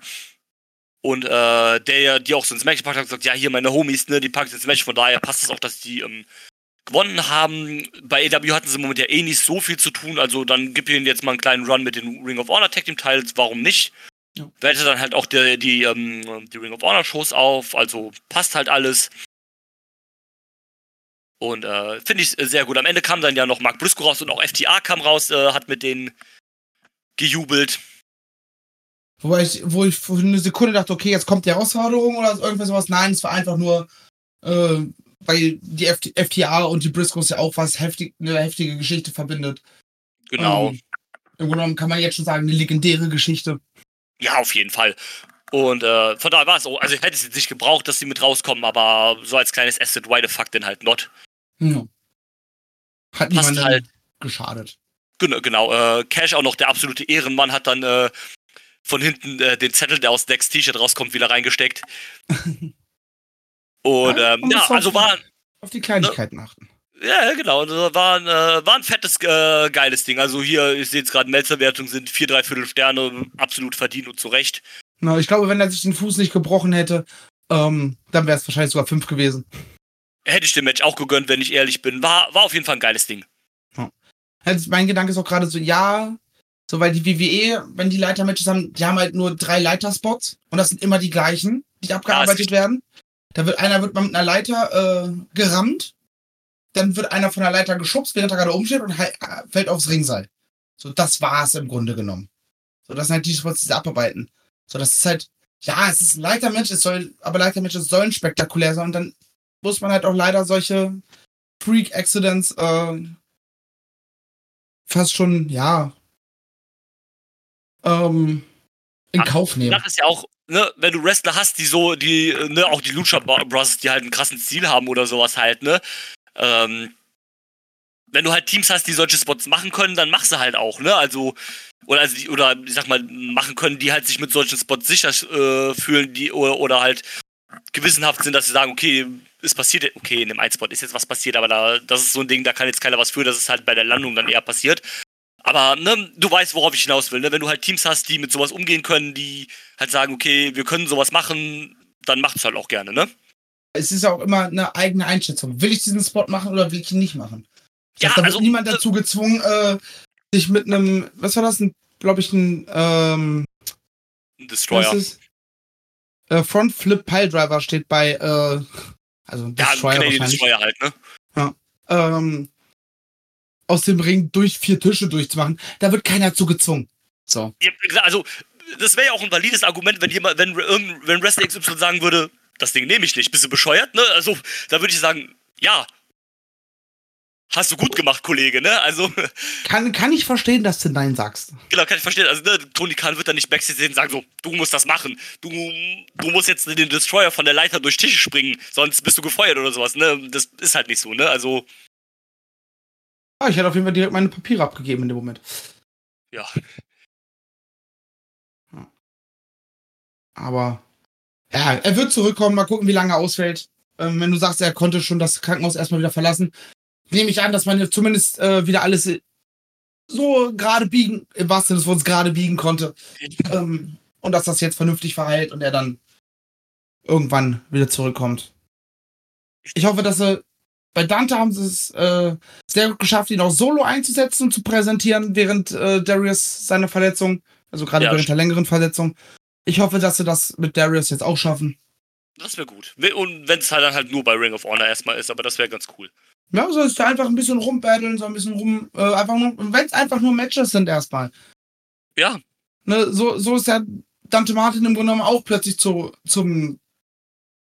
Und äh, der ja, die auch so ins Match gepackt hat, gesagt, ja, hier meine Homies, ne, die packt ins Match, von daher passt es auch, dass die ähm, gewonnen haben. Bei AW hatten sie im Moment ja eh nicht so viel zu tun, also dann gib ihnen jetzt mal einen kleinen Run mit den Ring of Honor Tag Team Titles, warum nicht? Ja. Wertet dann halt auch die, die, ähm, die Ring of Honor Shows auf, also passt halt alles. Und äh, finde ich sehr gut. Am Ende kam dann ja noch Mark Briscoe raus und auch FTA kam raus, äh, hat mit denen gejubelt. Wobei ich, wo ich für eine Sekunde dachte, okay, jetzt kommt die Herausforderung oder irgendwas sowas. Nein, es war einfach nur, äh, weil die FT FTA und die Briscoes ja auch was heftig, eine heftige Geschichte verbindet. Genau. Ähm, Im Grunde genommen kann man jetzt schon sagen, eine legendäre Geschichte. Ja, auf jeden Fall. Und äh, von daher war es so. Also ich hätte es jetzt nicht gebraucht, dass sie mit rauskommen, aber so als kleines Asset, why the fuck denn halt not? Ja. Hat Passt niemandem halt. geschadet. Genau, genau. Äh, Cash, auch noch der absolute Ehrenmann, hat dann äh, von hinten äh, den Zettel, der aus Decks T-Shirt rauskommt, wieder reingesteckt. Und Ja, ähm, ja, also auf- war, Auf die Kleinigkeiten achten. ja, genau, also war, ein, äh, war ein fettes, äh, geiles Ding. Also hier, ich sehe jetzt gerade, Melzerwertungen sind vier, drei Viertel Sterne, absolut verdient und zu Recht. Na, ich glaube, wenn er sich den Fuß nicht gebrochen hätte, ähm, dann wäre es wahrscheinlich sogar fünf gewesen. Hätte ich dem Match auch gegönnt, wenn ich ehrlich bin. War, war auf jeden Fall ein geiles Ding. Also mein Gedanke ist auch gerade so, ja, so weil die WWE, wenn die Leitermatches haben, die haben halt nur drei Leiterspots und das sind immer die gleichen, die abgearbeitet richtig. werden. Da wird einer wird mal mit einer Leiter äh, gerammt, dann wird einer von der Leiter geschubst, während er gerade umsteht und halt, äh, fällt aufs Ringseil. So, das war's im Grunde genommen. So, das sind halt die Spots, die sie abarbeiten. So, das ist halt, ja, es ist ein Leitermatch, es soll, aber Leitermatches sollen spektakulär sein und dann muss man halt auch leider solche Freak-Accidents äh, fast schon, ja, ähm, in Ach, Kauf nehmen. Das ist ja auch, ne, wenn du Wrestler hast, die so, die, äh, ne, auch die Lucha Brothers, die halt einen krassen Stil haben oder sowas halt, ne, ähm, wenn du halt Teams hast, die solche Spots machen können, dann machst du halt auch, ne, also, oder, also die, oder, ich sag mal, machen können, die halt sich mit solchen Spots sicher äh, fühlen, die, oder, oder halt gewissenhaft sind, dass sie sagen, okay, es passiert, okay, in dem einen Spot ist jetzt was passiert, aber da, das ist so ein Ding, da kann jetzt keiner was für, das ist halt bei der Landung dann eher passiert. Aber ne, du weißt, worauf ich hinaus will. Ne? Wenn du halt Teams hast, die mit sowas umgehen können, die halt sagen, okay, wir können sowas machen, dann macht's halt auch gerne, ne? Es ist auch immer eine eigene Einschätzung. Will ich diesen Spot machen oder will ich ihn nicht machen? Ich Ja, glaub, da also, wird niemand äh, dazu gezwungen, äh, sich mit einem, was war das, glaube ich, ein, ähm, Destroyer. äh, Front Flip Pile Driver steht bei, äh, also ein Ja, Destroyer Canadian wahrscheinlich, Destroyer halt, ne? ähm, aus dem Ring durch vier Tische durchzumachen. Da wird keiner zu gezwungen. So. Ja, also, das wäre ja auch ein valides Argument, wenn jemand, wenn, wenn Wrestler XY sagen würde, das Ding nehme ich nicht, bist du bescheuert, ne? Also, da würde ich sagen, ja. Hast du gut gemacht, Kollege, ne? Also, Kann, kann ich verstehen, dass du Nein sagst. genau, kann ich verstehen. Also, ne, Tony Khan wird dann nicht Backstage sehen und sagen so, du musst das machen. Du, du musst jetzt den Destroyer von der Leiter durch Tische springen, sonst bist du gefeuert oder sowas, ne? Das ist halt nicht so, ne? Also, Ah, ich hätte auf jeden Fall direkt meine Papiere abgegeben in dem Moment. ja. Aber ja, er wird zurückkommen. Mal gucken, wie lange er ausfällt. Ähm, wenn du sagst, er konnte schon das Krankenhaus erstmal wieder verlassen, nehme ich an, dass man jetzt zumindest äh, wieder alles so gerade biegen, im wahrsten Sinne des Wortes gerade biegen konnte. Ähm, und dass das jetzt vernünftig verheilt und er dann irgendwann wieder zurückkommt. Ich hoffe, dass er bei Dante haben sie es äh, sehr gut geschafft, ihn auch solo einzusetzen und zu präsentieren während äh, Darius seine Verletzung, also gerade Ja, während der längeren Verletzung. Ich hoffe, dass sie das mit Darius jetzt auch schaffen. Das wäre gut. Und wenn es halt dann halt nur bei Ring of Honor erstmal ist, aber das wäre ganz cool. Ja, so ist da einfach ein bisschen rumbattlen, so ein bisschen rum, äh, einfach nur, wenn es einfach nur Matches sind erstmal. Ja, Ne, so, so ist ja Dante Martin im Grunde genommen auch plötzlich zu, zum,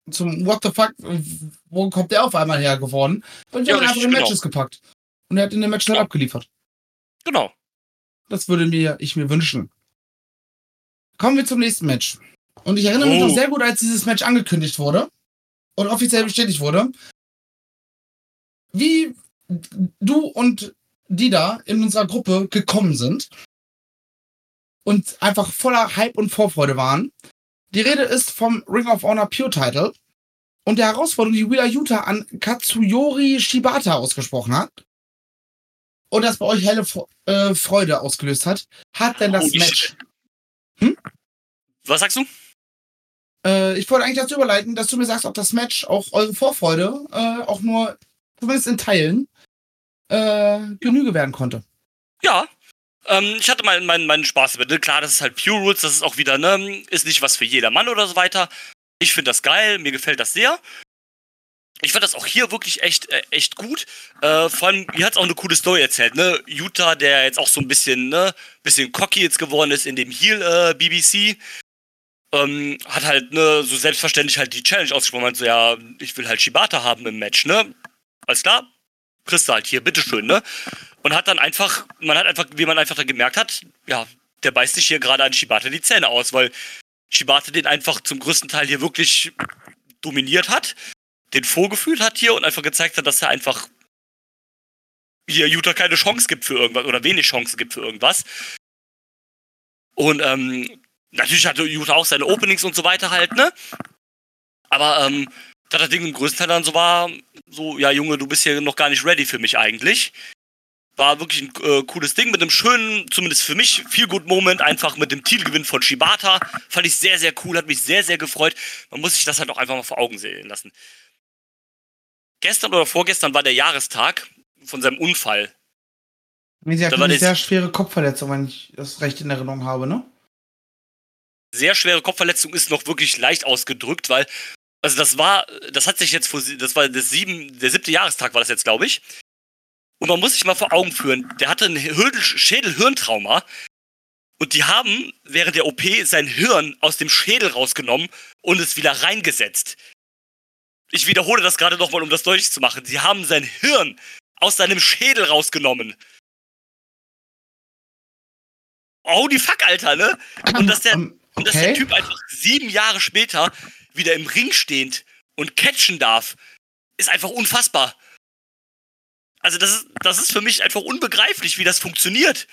zum What the fuck, wo kommt der auf einmal her geworden? Und die Ja, haben einfach in genau. Matches gepackt. Und er hat in den Match schnell Ja. abgeliefert. genau. Das würde mir, ich mir wünschen. Kommen wir zum nächsten Match. Und ich erinnere mich Oh. noch sehr gut, als dieses Match angekündigt wurde und offiziell bestätigt wurde, wie du und die da in unserer Gruppe gekommen sind und einfach voller Hype und Vorfreude waren. Die Rede ist vom Ring of Honor Pure Title und der Herausforderung, die Wheeler Yuta an Katsuyori Shibata ausgesprochen hat und das bei euch helle äh, Freude ausgelöst hat, hat denn das Holy Match. shit. Was sagst du? Äh, ich wollte eigentlich dazu überleiten, dass du mir sagst, ob das Match auch eure Vorfreude äh, auch nur, zumindest in Teilen, äh, Genüge werden konnte. Ja. Ähm, ich hatte meinen mein, meinen Spaß damit. ne? Klar, das ist halt Pure Rules, das ist auch wieder, ne, ist nicht was für jedermann oder so weiter. Ich finde das geil, mir gefällt das sehr. ich fand das auch hier wirklich echt, äh, echt gut. Äh, vor allem, hier hat es auch eine coole Story erzählt, ne? Utah, der jetzt auch so ein bisschen, ne, bisschen cocky jetzt geworden ist in dem Heel äh, ähm, hat halt, ne, so selbstverständlich halt die Challenge ausgesprochen, meint so, ja, ich will halt Shibata haben im Match, ne? Alles klar? Kriegst du halt hier, bitteschön, ne? Und hat dann einfach, man hat einfach, wie man einfach dann gemerkt hat, ja, der beißt sich hier gerade an Shibata die Zähne aus, weil Shibata den einfach zum größten Teil hier wirklich dominiert hat, den vorgefühlt hat hier und einfach gezeigt hat, dass er einfach hier Utah keine Chance gibt für irgendwas oder wenig Chancen gibt für irgendwas. Und ähm, natürlich hatte Utah auch seine Openings und so weiter halt, ne? Aber ähm, da das Ding im größten Teil dann so war, so, ja Junge, du bist hier noch gar nicht ready für mich eigentlich. War wirklich ein äh, cooles Ding mit einem schönen, zumindest für mich, viel gut Moment, einfach mit dem Titelgewinn von Shibata. Fand ich sehr, sehr cool, hat mich sehr, sehr gefreut. Man muss sich das halt auch einfach mal vor Augen sehen lassen. Gestern oder vorgestern war der Jahrestag von seinem Unfall. Sie hat Da war eine sehr schwere Kopfverletzung, wenn ich das recht in Erinnerung habe, ne? sehr schwere Kopfverletzung ist noch wirklich leicht ausgedrückt, weil, also das war, das hat sich jetzt vor, das war das sieben, der siebte Jahrestag war das jetzt, glaube ich. Und man muss sich mal vor Augen führen, der hatte ein Schädel-Hirntrauma und die haben während der OP sein Hirn aus dem Schädel rausgenommen und es wieder reingesetzt. Ich wiederhole das gerade nochmal, um das deutlich zu machen. Sie haben sein Hirn aus seinem Schädel rausgenommen. Oh, die Fuck, Alter, ne? Und dass der, Ähm, und dass der okay. Typ einfach sieben Jahre später wieder im Ring stehend und catchen darf, ist einfach unfassbar. Also das ist, das ist für mich einfach unbegreiflich, wie das funktioniert.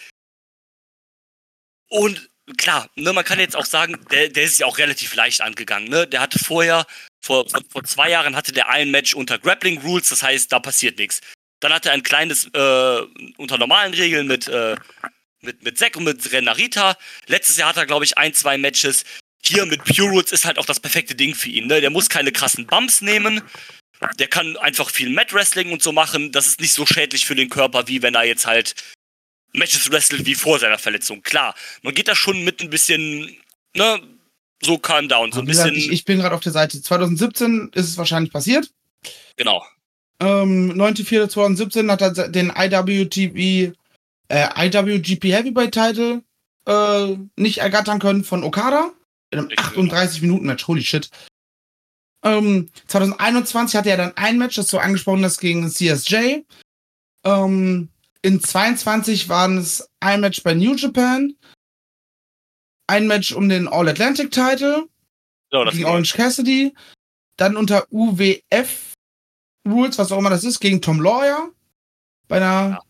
Und klar, ne, man kann jetzt auch sagen, der, der ist ja auch relativ leicht angegangen. Ne? Der hatte vorher, vor, vor, vor zwei Jahren hatte der ein Match unter Grappling Rules, das heißt, da passiert nichts. Dann hatte er ein kleines äh, unter normalen Regeln mit, äh, mit, mit Zack und mit Renarita. Letztes Jahr hat er, glaube ich, ein, zwei Matches. Hier mit Pure Roots ist halt auch das perfekte Ding für ihn. Ne? Der muss keine krassen Bumps nehmen. Der kann einfach viel Mat Wrestling und so machen. Das ist nicht so schädlich für den Körper, wie wenn er jetzt halt Matches wrestelt wie vor seiner Verletzung. Klar, man geht da schon mit ein bisschen, ne, so calm down, so ein gesagt, bisschen, ich, ich bin gerade auf der Seite. 2017 ist es wahrscheinlich passiert. genau. Ähm, 9.4.2017 hat er den IWTV, äh, IWGP Heavyweight Title äh, nicht ergattern können von Okada. In einem Richtig. 38-Minuten-Match. Holy shit. Ähm, 2021 hatte er dann ein Match, das so angesprochen ist, gegen CSJ. Ähm, in 22 waren es ein Match bei New Japan. Ein Match um den All-Atlantic Title genau das gegen Orange Cassidy. Dann unter UWF Rules, was auch immer das ist, gegen Tom Lawyer. Bei einer Ja.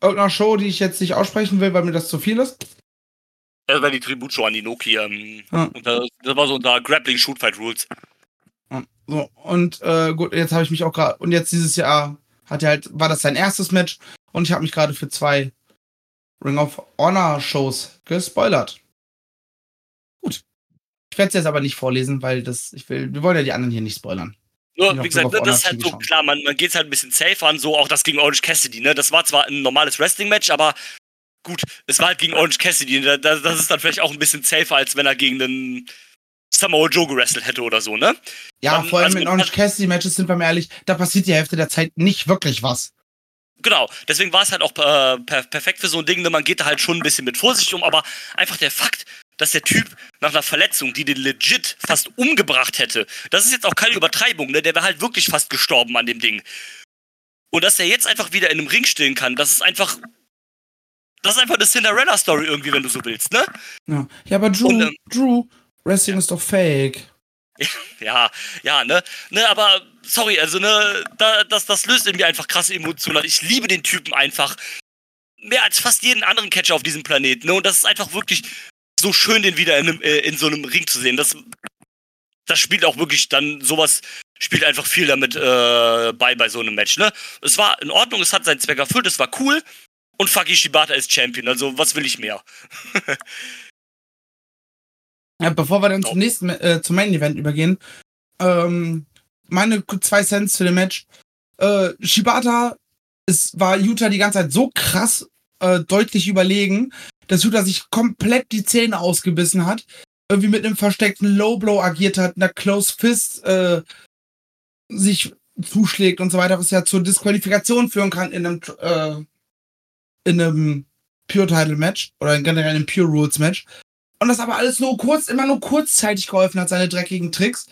irgendeiner Show, die ich jetzt nicht aussprechen will, weil mir das zu viel ist. Das war die Tributshow an Inoki. Ähm, Ja. und das, das war so unter Grappling Shoot Fight Rules. So, und äh, gut, jetzt habe ich mich auch gerade. Und jetzt dieses Jahr hat er halt, war das sein erstes Match und ich habe mich gerade für zwei Ring of Honor Shows gespoilert. Gut. Ich werde es jetzt aber nicht vorlesen, weil das, ich will, wir wollen ja die anderen hier nicht spoilern. Nur, wie gesagt, das ist halt so klar, man, man geht halt ein bisschen safe an, so auch das gegen Orange Cassidy, ne? Das war zwar ein normales Wrestling-Match, aber gut, es war halt gegen Orange Cassidy. Da, da, das ist dann vielleicht auch ein bisschen safer, als wenn er gegen einen Samoa Joe gerestelt hätte oder so, ne? Ja, Man- vor allem also in Orange Cassidy Matches sind wir mal ehrlich, da passiert die Hälfte der Zeit nicht wirklich was. Genau, deswegen war es halt auch äh, per perfekt für so ein Ding, ne? man geht da halt schon ein bisschen mit Vorsicht um, aber einfach der Fakt, dass der Typ nach einer Verletzung, die den legit fast umgebracht hätte, das ist jetzt auch keine Übertreibung, ne? der wäre halt wirklich fast gestorben an dem Ding. Und dass er jetzt einfach wieder in einem Ring stehen kann, das ist einfach, das ist einfach eine Cinderella-Story irgendwie, wenn du so willst, ne? Ja, ja aber Drew, Und, ähm, Drew, Wrestling ist doch fake. Ja, ja, ne? Ne, aber sorry, also ne, da, das, das löst in mir einfach krasse Emotionen. Ich liebe den Typen einfach. Mehr als fast jeden anderen Catcher auf diesem Planeten, ne? Und das ist einfach wirklich so schön, den wieder in, einem, äh, in so einem Ring zu sehen. Das, das spielt auch wirklich dann sowas, spielt einfach viel damit äh, bei bei so einem Match, ne? Es war in Ordnung, es hat seinen Zweck erfüllt, es war cool. Und Faki Shibata ist Champion, also was will ich mehr? Ja, bevor wir dann zum nächsten, äh, zum Main Event übergehen, ähm, meine zwei Cents zu dem Match. Äh, Shibata, es war Utah die ganze Zeit so krass äh, deutlich überlegen, dass Utah sich komplett die Zähne ausgebissen hat, irgendwie mit einem versteckten Low Blow agiert hat, einer Close Fist äh, sich zuschlägt und so weiter, was ja zur Disqualifikation führen kann in einem, äh, in einem Pure Title Match oder in generell einem Pure Rules Match. Und das aber alles nur kurz, immer nur kurzzeitig geholfen hat, seine dreckigen Tricks.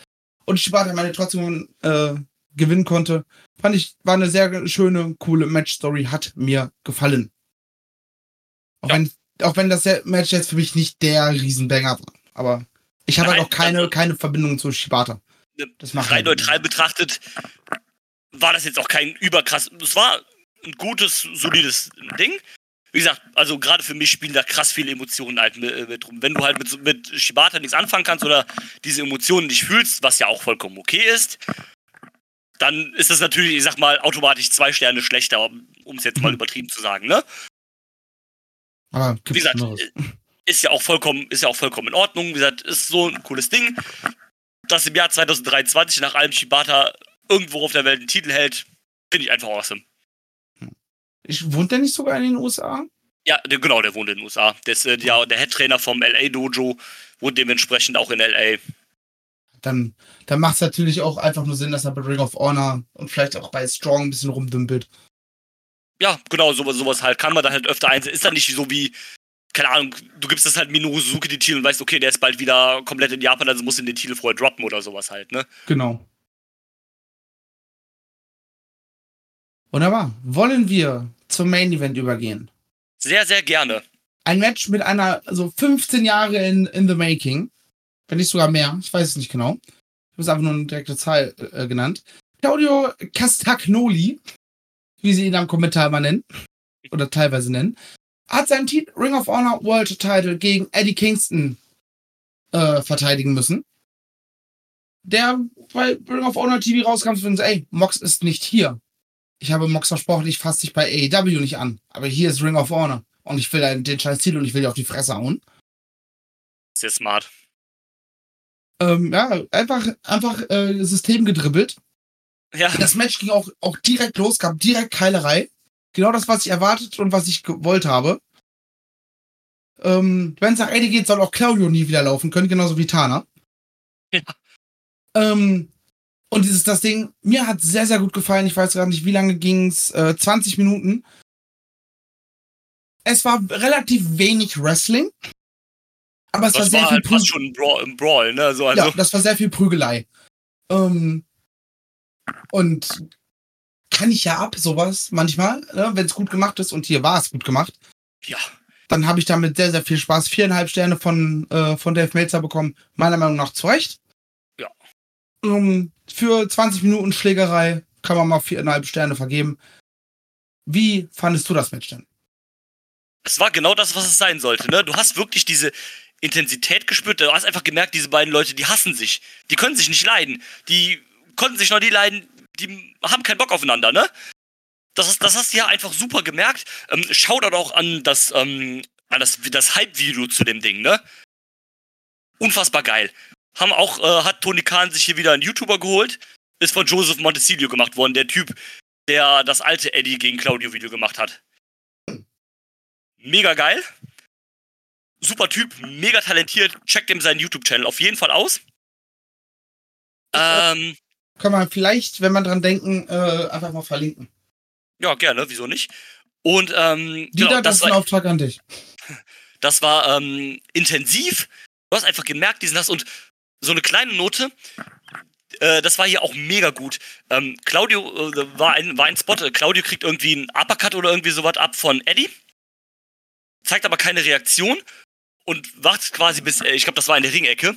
Und Shibata meine trotzdem äh, gewinnen konnte. Fand ich, war eine sehr schöne, coole Match-Story, hat mir gefallen. Auch, Ja. wenn, auch wenn das Match jetzt für mich nicht der Riesenbanger war. Aber ich habe halt auch keine, also- keine Verbindung zu Shibata. Das macht rein halt- neutral betrachtet war das jetzt auch kein überkrass. Es war ein gutes, solides Ding. Wie gesagt, also gerade für mich spielen da krass viele Emotionen halt mit, mit rum. Wenn du halt mit, mit Shibata nichts anfangen kannst oder diese Emotionen nicht fühlst, was ja auch vollkommen okay ist, dann ist das natürlich, ich sag mal, automatisch zwei Sterne schlechter, um es jetzt mal übertrieben zu sagen, ne? Aber Wie gesagt, Schlimmeres. ist ja auch vollkommen, ist ja auch vollkommen in Ordnung. Wie gesagt, ist so ein cooles Ding. Dass im Jahr 2023 nach allem Shibata irgendwo auf der Welt einen Titel hält, finde ich einfach awesome. Ich, wohnt der nicht sogar in den USA? Ja, der, genau, der wohnt in den USA. Der ist äh, ja, der Head-Trainer vom LA Dojo, wohnt dementsprechend auch in LA. Dann, dann macht es natürlich auch einfach nur Sinn, dass er bei Ring of Honor und vielleicht auch bei Strong ein bisschen rumdümpelt. Ja, genau, sowas, sowas halt. Kann man da halt öfter einsetzen. Ist dann nicht so wie, keine Ahnung, du gibst das halt Minoru Suzuki den Titel und weißt, okay, der ist bald wieder komplett in Japan, also muss in den Titel vorher droppen oder sowas halt, ne? Genau. Wunderbar. Wollen wir zum Main Event übergehen? Sehr, sehr gerne. Ein Match mit einer, so 15 Jahre in, in the making. Wenn nicht sogar mehr. Ich weiß es nicht genau. Ich habe es einfach nur eine direkte Zahl äh, genannt. Claudio Castagnoli, wie sie ihn am Kommentar mal nennen, oder teilweise nennen, hat seinen Titel Ring of Honor World Title gegen Eddie Kingston äh, verteidigen müssen. Der bei Ring of Honor TV rauskam und so, ey, Mox ist nicht hier. Ich habe Mox versprochen, ich fasse dich bei AEW nicht an. Aber hier ist Ring of Honor. Und ich will den, scheiß Titel und ich will dir auf die Fresse hauen. Sehr smart. Ähm, ja, einfach, einfach äh, System gedribbelt. Ja, Das Match ging auch, auch direkt los, gab direkt Keilerei. Genau das, was ich erwartet und was ich gewollt habe. Ähm, Wenn es nach Eddie geht, soll auch Claudio nie wieder laufen können, genauso wie Tana. Ja. Ähm, und dieses, das Ding, mir hat sehr, sehr gut gefallen. Ich weiß gar nicht, wie lange ging's? Äh, 20 Minuten. Es war relativ wenig Wrestling. Aber es war das sehr war viel halt fast schon ein Brawl, ein Brawl ne? So, also, ja, das war sehr viel Prügelei. Ähm, und kann ich ja ab, sowas manchmal, ne, wenn es gut gemacht ist. Und hier war es gut gemacht. ja. Dann habe ich damit sehr, sehr viel Spaß. Viereinhalb Sterne von, äh, von Dave Meltzer bekommen. Meiner Meinung nach zu Recht. Ähm, für 20 Minuten Schlägerei kann man mal viereinhalb Sterne vergeben. Wie fandest du das Match denn? Es war genau das, was es sein sollte, ne? Du hast wirklich diese Intensität gespürt. Du hast einfach gemerkt, diese beiden Leute, die hassen sich. Die können sich nicht leiden. Die konnten sich noch nie leiden. Die haben keinen Bock aufeinander, ne? Das, das hast du ja einfach super gemerkt. Ähm, Shoutout auch an das, ähm, das, das Hype-Video zu dem Ding, ne? Unfassbar geil. Haben auch, äh, hat Tony Khan sich hier wieder einen YouTuber geholt. Ist von Joseph Montesilio gemacht worden, der Typ, der das alte Eddie gegen Claudio Video gemacht hat. Mega geil. Super Typ, mega talentiert. Checkt ihm seinen YouTube-Channel auf jeden Fall aus. Ähm, Kann man vielleicht, wenn man dran denken, äh, einfach mal verlinken. ja, gerne, wieso nicht? Und ähm, Dieter, genau, das das ist ein war, Auftrag an dich. das war ähm, intensiv. Du hast einfach gemerkt, diesen hast und so eine kleine Note. Äh, das war hier auch mega gut. Ähm, Claudio äh, war, ein, war ein Spot. Äh, Claudio kriegt irgendwie einen Uppercut oder irgendwie sowas ab von Eddie. Zeigt aber keine Reaktion und wartet quasi bis, äh, ich glaube, das war in der Ringecke,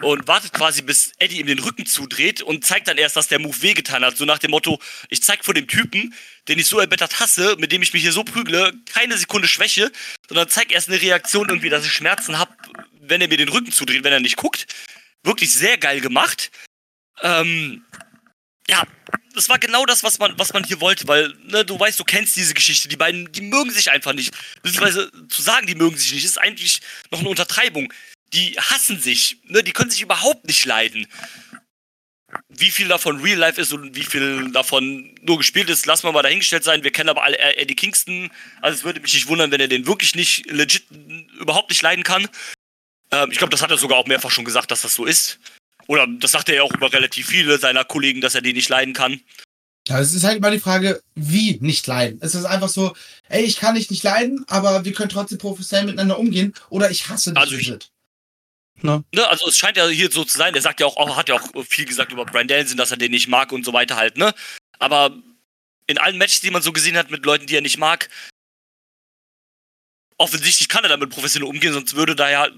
und wartet quasi bis Eddie ihm den Rücken zudreht und zeigt dann erst, dass der Move wehgetan hat. So nach dem Motto, ich zeig vor dem Typen, den ich so erbittert hasse, mit dem ich mich hier so prügle, keine Sekunde Schwäche, sondern zeig erst eine Reaktion irgendwie, dass ich Schmerzen hab, wenn er mir den Rücken zudreht, wenn er nicht guckt. Wirklich sehr geil gemacht. Ähm, ja, das war genau das, was man, was man hier wollte, weil, ne, du weißt, du kennst diese Geschichte. Die beiden, die mögen sich einfach nicht. Beziehungsweise zu sagen, die mögen sich nicht, ist eigentlich noch eine Untertreibung. Die hassen sich, ne, die können sich überhaupt nicht leiden. Wie viel davon Real Life ist und wie viel davon nur gespielt ist, lassen wir mal dahingestellt sein. Wir kennen aber alle Eddie Kingston. Also es würde mich nicht wundern, wenn er den wirklich nicht legit überhaupt nicht leiden kann. Ähm, ich glaube, das hat er sogar auch mehrfach schon gesagt, dass das so ist. Oder das sagt er ja auch über relativ viele seiner Kollegen, dass er die nicht leiden kann. Ja, es ist halt immer die Frage, wie nicht leiden. Es ist einfach so, ey, ich kann dich nicht leiden, aber wir können trotzdem professionell miteinander umgehen oder ich hasse dich. Also ich- legit. Ne, also es scheint ja hier so zu sein, der sagt ja auch, auch hat ja auch viel gesagt über Brian Danielson, dass er den nicht mag und so weiter halt, ne? Aber in allen Matches, die man so gesehen hat mit Leuten, die er nicht mag, offensichtlich kann er damit professionell umgehen, sonst würde da ja.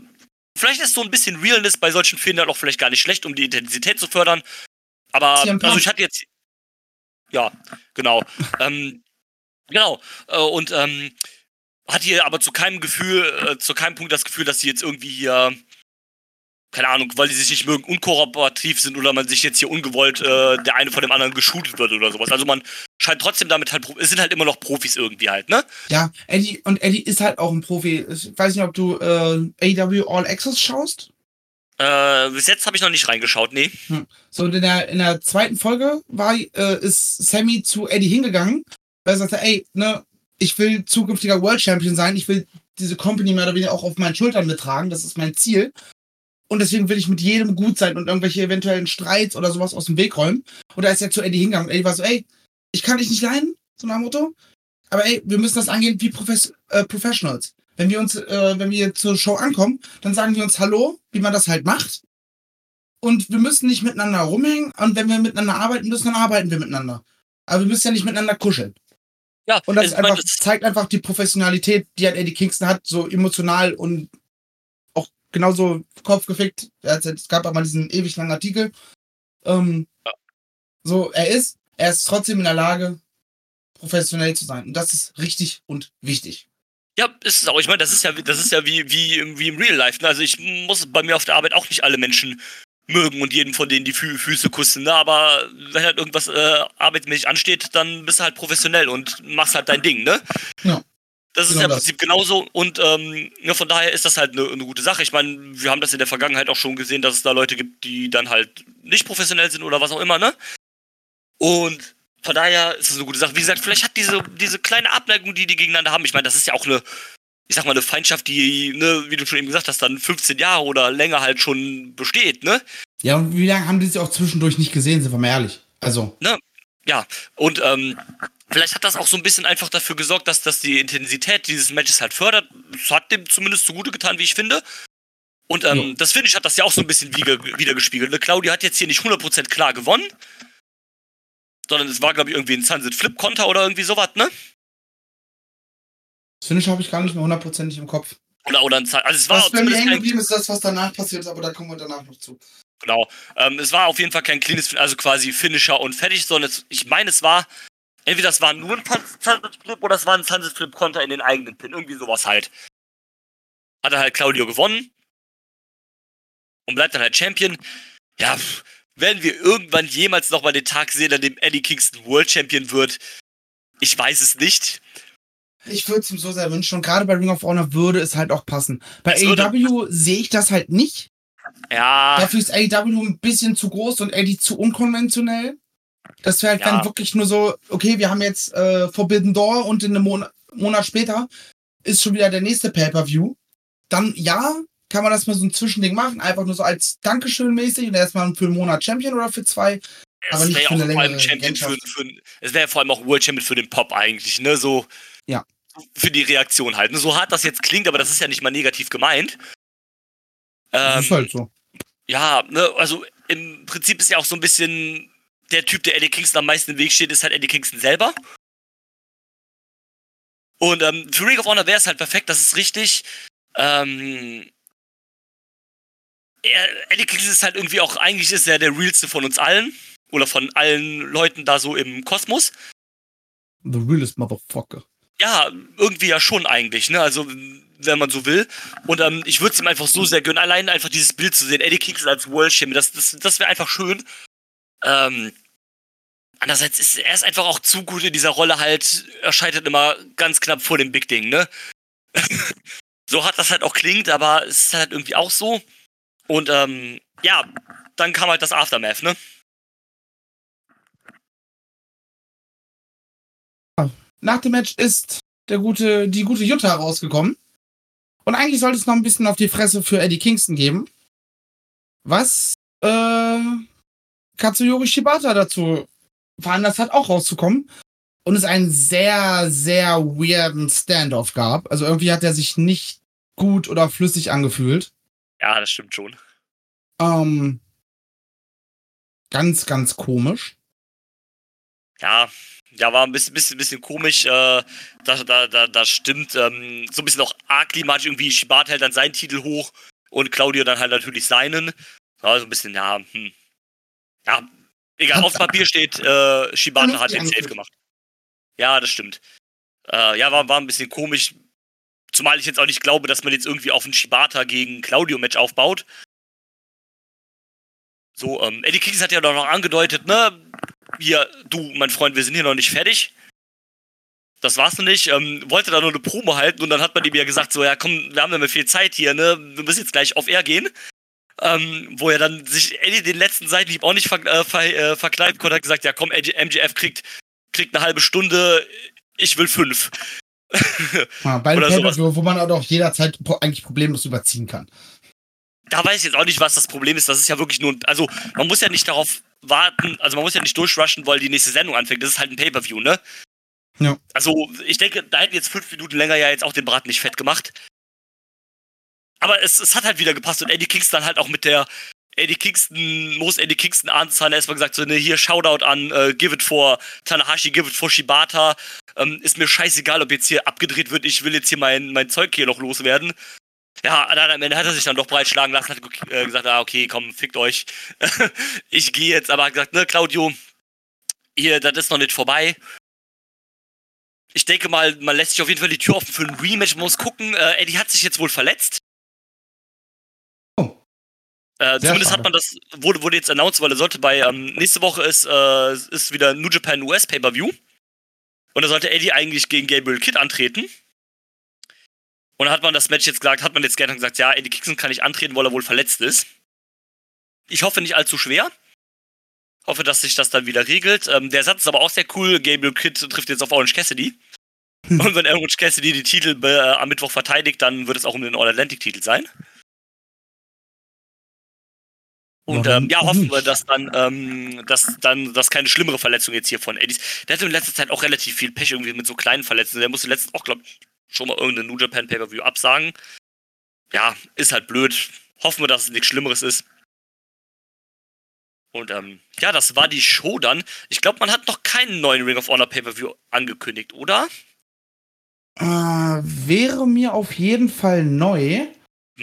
Vielleicht ist so ein bisschen Realness bei solchen Fehlern auch vielleicht gar nicht schlecht, um die Intensität zu fördern. Aber also ich hatte jetzt. Ja, genau. ähm, genau. Äh, und ähm, hat hier aber zu keinem Gefühl, äh, zu keinem Punkt das Gefühl, dass sie jetzt irgendwie hier keine Ahnung, weil die sich nicht mögen, unkooperativ sind oder man sich jetzt hier ungewollt äh, der eine von dem anderen geschootet wird oder sowas. Also man scheint trotzdem damit halt, es sind halt immer noch Profis irgendwie halt, ne? Ja, Eddie, und Eddie ist halt auch ein Profi. Ich weiß nicht, ob du äh, AW All Access schaust. Äh, bis jetzt habe ich noch nicht reingeschaut, nee. So, und in der, in der zweiten Folge war, äh, ist Sammy zu Eddie hingegangen, weil er sagte, ey, ne, ich will zukünftiger World Champion sein, ich will diese Company mehr oder weniger auch auf meinen Schultern mittragen, das ist mein Ziel. Und deswegen will ich mit jedem gut sein und irgendwelche eventuellen Streits oder sowas aus dem Weg räumen. Und da ist er zu Eddie hingegangen. Und Eddie war so, ey, ich kann dich nicht leiden, so nach dem Motto. Aber ey, wir müssen das angehen wie Profes äh, Professionals. Wenn wir uns, äh, wenn wir zur Show ankommen, dann sagen wir uns Hallo, wie man das halt macht. Und wir müssen nicht miteinander rumhängen. Und wenn wir miteinander arbeiten müssen, dann arbeiten wir miteinander. Aber wir müssen ja nicht miteinander kuscheln. Ja, Und das ist einfach, zeigt einfach die Professionalität, die halt Eddie Kingston hat, so emotional und auch genauso kopfgefickt. Es gab auch mal diesen ewig langen Artikel. Ähm, Ja. So, er ist, er ist trotzdem in der Lage, professionell zu sein. Und das ist richtig und wichtig. Ja, ist es auch. Ich meine, das ist ja, das ist ja wie, wie, im- wie im Real Life. Ne? Also ich muss bei mir auf der Arbeit auch nicht alle Menschen mögen und jeden von denen die Fü Füße kussen. Ne? Aber wenn halt irgendwas äh, arbeitsmäßig ansteht, dann bist du halt professionell und machst halt dein Ding, ne? Ja. Das ist Genau ja im das. Prinzip genauso und ähm, ja, von daher ist das halt eine eine gute Sache. Ich meine, wir haben das in der Vergangenheit auch schon gesehen, dass es da Leute gibt, die dann halt nicht professionell sind oder was auch immer, ne? Und von daher ist es eine gute Sache. Wie gesagt, vielleicht hat diese, diese kleine Abneigung, die die gegeneinander haben, ich meine, das ist ja auch eine, ich sag mal, eine Feindschaft, die, ne, wie du schon eben gesagt hast, dann 15 Jahre oder länger halt schon besteht, ne? Ja, und wie lange haben die sich auch zwischendurch nicht gesehen, sind wir mal ehrlich. Also, Ja, und ähm, vielleicht hat das auch so ein bisschen einfach dafür gesorgt, dass, dass die Intensität dieses Matches halt fördert. Das hat dem zumindest zugute getan, wie ich finde. Und ähm, Ja. das Finish hat das ja auch so ein bisschen wieder, wiedergespiegelt. Ne? Claudia hat jetzt hier nicht 100% klar gewonnen, sondern es war, glaube ich, irgendwie ein Sunset Flip Konter oder irgendwie sowas, ne? das Finish habe ich gar nicht mehr hundertprozentig im Kopf. Oder, oder ein Sun Also es war Was bei mir hängen geblieben ist, das, was danach passiert ist, aber da kommen wir danach noch zu. genau. Ähm, es war auf jeden Fall kein cleanes, Fin- also quasi Finisher und fertig, sondern es, ich meine, es war entweder es war nur ein Sunset Flip oder es war ein Sunset Flip Konter in den eigenen Pin, irgendwie sowas halt. Hat er halt Claudio gewonnen und bleibt dann halt Champion. Ja, pff, werden wir irgendwann jemals noch mal den Tag sehen, an dem Eddie Kingston World Champion wird? Ich weiß es nicht. Ich würde es ihm so sehr wünschen und gerade bei Ring of Honor würde es halt auch passen. Bei Es AEW sehe ich das halt nicht. Ja, Dafür ist AEW ein bisschen zu groß und Eddie zu unkonventionell. Das wäre halt Ja. dann wirklich nur so, okay, wir haben jetzt äh, Forbidden Door und in einem Mon Monat später ist schon wieder der nächste Pay-Per-View. Dann ja, kann man das mal so ein Zwischending machen, einfach nur so als Dankeschön mäßig und erstmal für einen Monat Champion oder für zwei. aber es nicht wäre ja für eine vor allem längere Champion für, für es wäre vor allem auch World Champion für den Pop eigentlich, ne? So Ja. für die Reaktion halt. Ne? So hart das jetzt klingt, aber das ist ja nicht mal negativ gemeint. Das Ähm, ist halt so. Ja, ne, also im Prinzip ist ja auch so ein bisschen der Typ, der Eddie Kingston am meisten im Weg steht, ist halt Eddie Kingston selber. Und ähm, für Ring of Honor wäre es halt perfekt, das ist richtig. Ähm, er, Eddie Kingston ist halt irgendwie auch, eigentlich ist er der realste von uns allen. Oder von allen Leuten da so im Kosmos. The realest motherfucker. Ja, irgendwie ja schon eigentlich, ne? Also, wenn man so will. Und ähm, ich würde es ihm einfach so sehr gönnen, allein einfach dieses Bild zu sehen, Eddie Kingston als World Champion, das, das, das wäre einfach schön. Ähm, andererseits ist er ist einfach auch zu gut in dieser Rolle halt, er scheitert immer ganz knapp vor dem Big Ding, ne? so hat das halt auch klingt, aber es ist halt irgendwie auch so. Und ähm, ja, dann kam halt das Aftermath, ne? Nach dem Match ist der gute, die gute Jutta rausgekommen. Und eigentlich sollte es noch ein bisschen auf die Fresse für Eddie Kingston geben. Was äh, Katsuyori Shibata dazu veranlasst hat, auch rauszukommen. Und es einen sehr, sehr weirden Standoff gab. Also irgendwie hat er sich nicht gut oder flüssig angefühlt. Ja, das stimmt schon. Ähm, ganz, ganz komisch. Ja, ja, war ein bisschen, bisschen, bisschen komisch. Äh, da, da, da, da stimmt. Ähm, so ein bisschen auch arg klimatisch. Irgendwie Shibata hält dann seinen Titel hoch und Claudio dann halt natürlich seinen. Ja, so ein bisschen, ja, hm. Ja, egal. Hat- Auf Papier steht, äh, Shibata hat den Safe gemacht. Ja, das stimmt. Äh, ja, war, war ein bisschen komisch. Zumal ich jetzt auch nicht glaube, dass man jetzt irgendwie auf ein Shibata gegen Claudio-Match aufbaut. So, ähm, Eddie Kingston hat ja doch noch angedeutet, ne? Hier, du, mein Freund, wir sind hier noch nicht fertig. Das war's noch nicht. Ähm, wollte da nur eine Promo halten und dann hat man ihm ja gesagt, so, ja komm, wir haben ja mehr viel Zeit hier, ne? Wir müssen jetzt gleich auf Air gehen. Ähm, wo er dann sich Eddie den letzten Seitenhieb auch nicht ver äh, ver äh, verkneifen konnte, hat gesagt, ja komm, MJF kriegt, kriegt eine halbe Stunde, ich will fünf. Ja, bei Oder einem sowas. Pay-Per-View, wo man auch jederzeit eigentlich problemlos überziehen kann. da weiß ich jetzt auch nicht, was das Problem ist. Das ist ja wirklich nur, ein- also man muss ja nicht darauf warten, also man muss ja nicht durchrushen, weil die nächste Sendung anfängt. Das ist halt ein Pay-Per-View, ne? Ja. Also ich denke, da hätten jetzt fünf Minuten länger ja jetzt auch den Braten nicht fett gemacht. Aber es, es hat halt wieder gepasst und Eddie Kingston halt auch mit der Eddie Kingston, Most Eddie Kingston Anzahl erstmal gesagt, so, ne, hier Shoutout an äh, Give It for Tanahashi, Give It for Shibata. Ähm, ist mir scheißegal, ob jetzt hier abgedreht wird, ich will jetzt hier mein, mein Zeug hier noch loswerden. Ja, dann am Ende hat er sich dann doch breitschlagen lassen, hat äh, gesagt, ah, okay, komm, fickt euch. ich gehe jetzt, aber hat gesagt, ne, Claudio, hier, das ist noch nicht vorbei. Ich denke mal, man lässt sich auf jeden Fall die Tür offen für ein Rematch. Man muss gucken, äh, Eddie hat sich jetzt wohl verletzt. Äh, zumindest schade. hat man das, wurde, wurde jetzt announced, weil er sollte bei, ähm, nächste Woche ist, äh, ist wieder New Japan US Pay-Per-View. Und da sollte Eddie eigentlich gegen Gabriel Kidd antreten. Und dann hat man das Match jetzt gesagt, hat man jetzt gerne gesagt, ja, Eddie Kingston kann nicht antreten, weil er wohl verletzt ist. Ich hoffe nicht allzu schwer. Hoffe, dass sich das dann wieder regelt. Ähm, der Satz ist aber auch sehr cool. Gabriel Kidd trifft jetzt auf Orange Cassidy. Hm. Und wenn Orange Cassidy die Titel äh, am Mittwoch verteidigt, dann wird es auch um den All-Atlantic-Titel sein. Und ähm, ja, hoffen wir, dass dann, ähm, dass dann, dass keine schlimmere Verletzung jetzt hier von Eddie ist. Der hatte in letzter Zeit auch relativ viel Pech irgendwie mit so kleinen Verletzungen. Der musste letztens auch, glaube ich, schon mal irgendeine New Japan Pay-Per-View absagen. Ja, ist halt blöd. Hoffen wir, dass es nichts Schlimmeres ist. Und ähm, ja, das war die Show dann. Ich glaube, man hat noch keinen neuen Ring of Honor Pay-Per-View angekündigt, oder? Äh, wäre mir auf jeden Fall neu.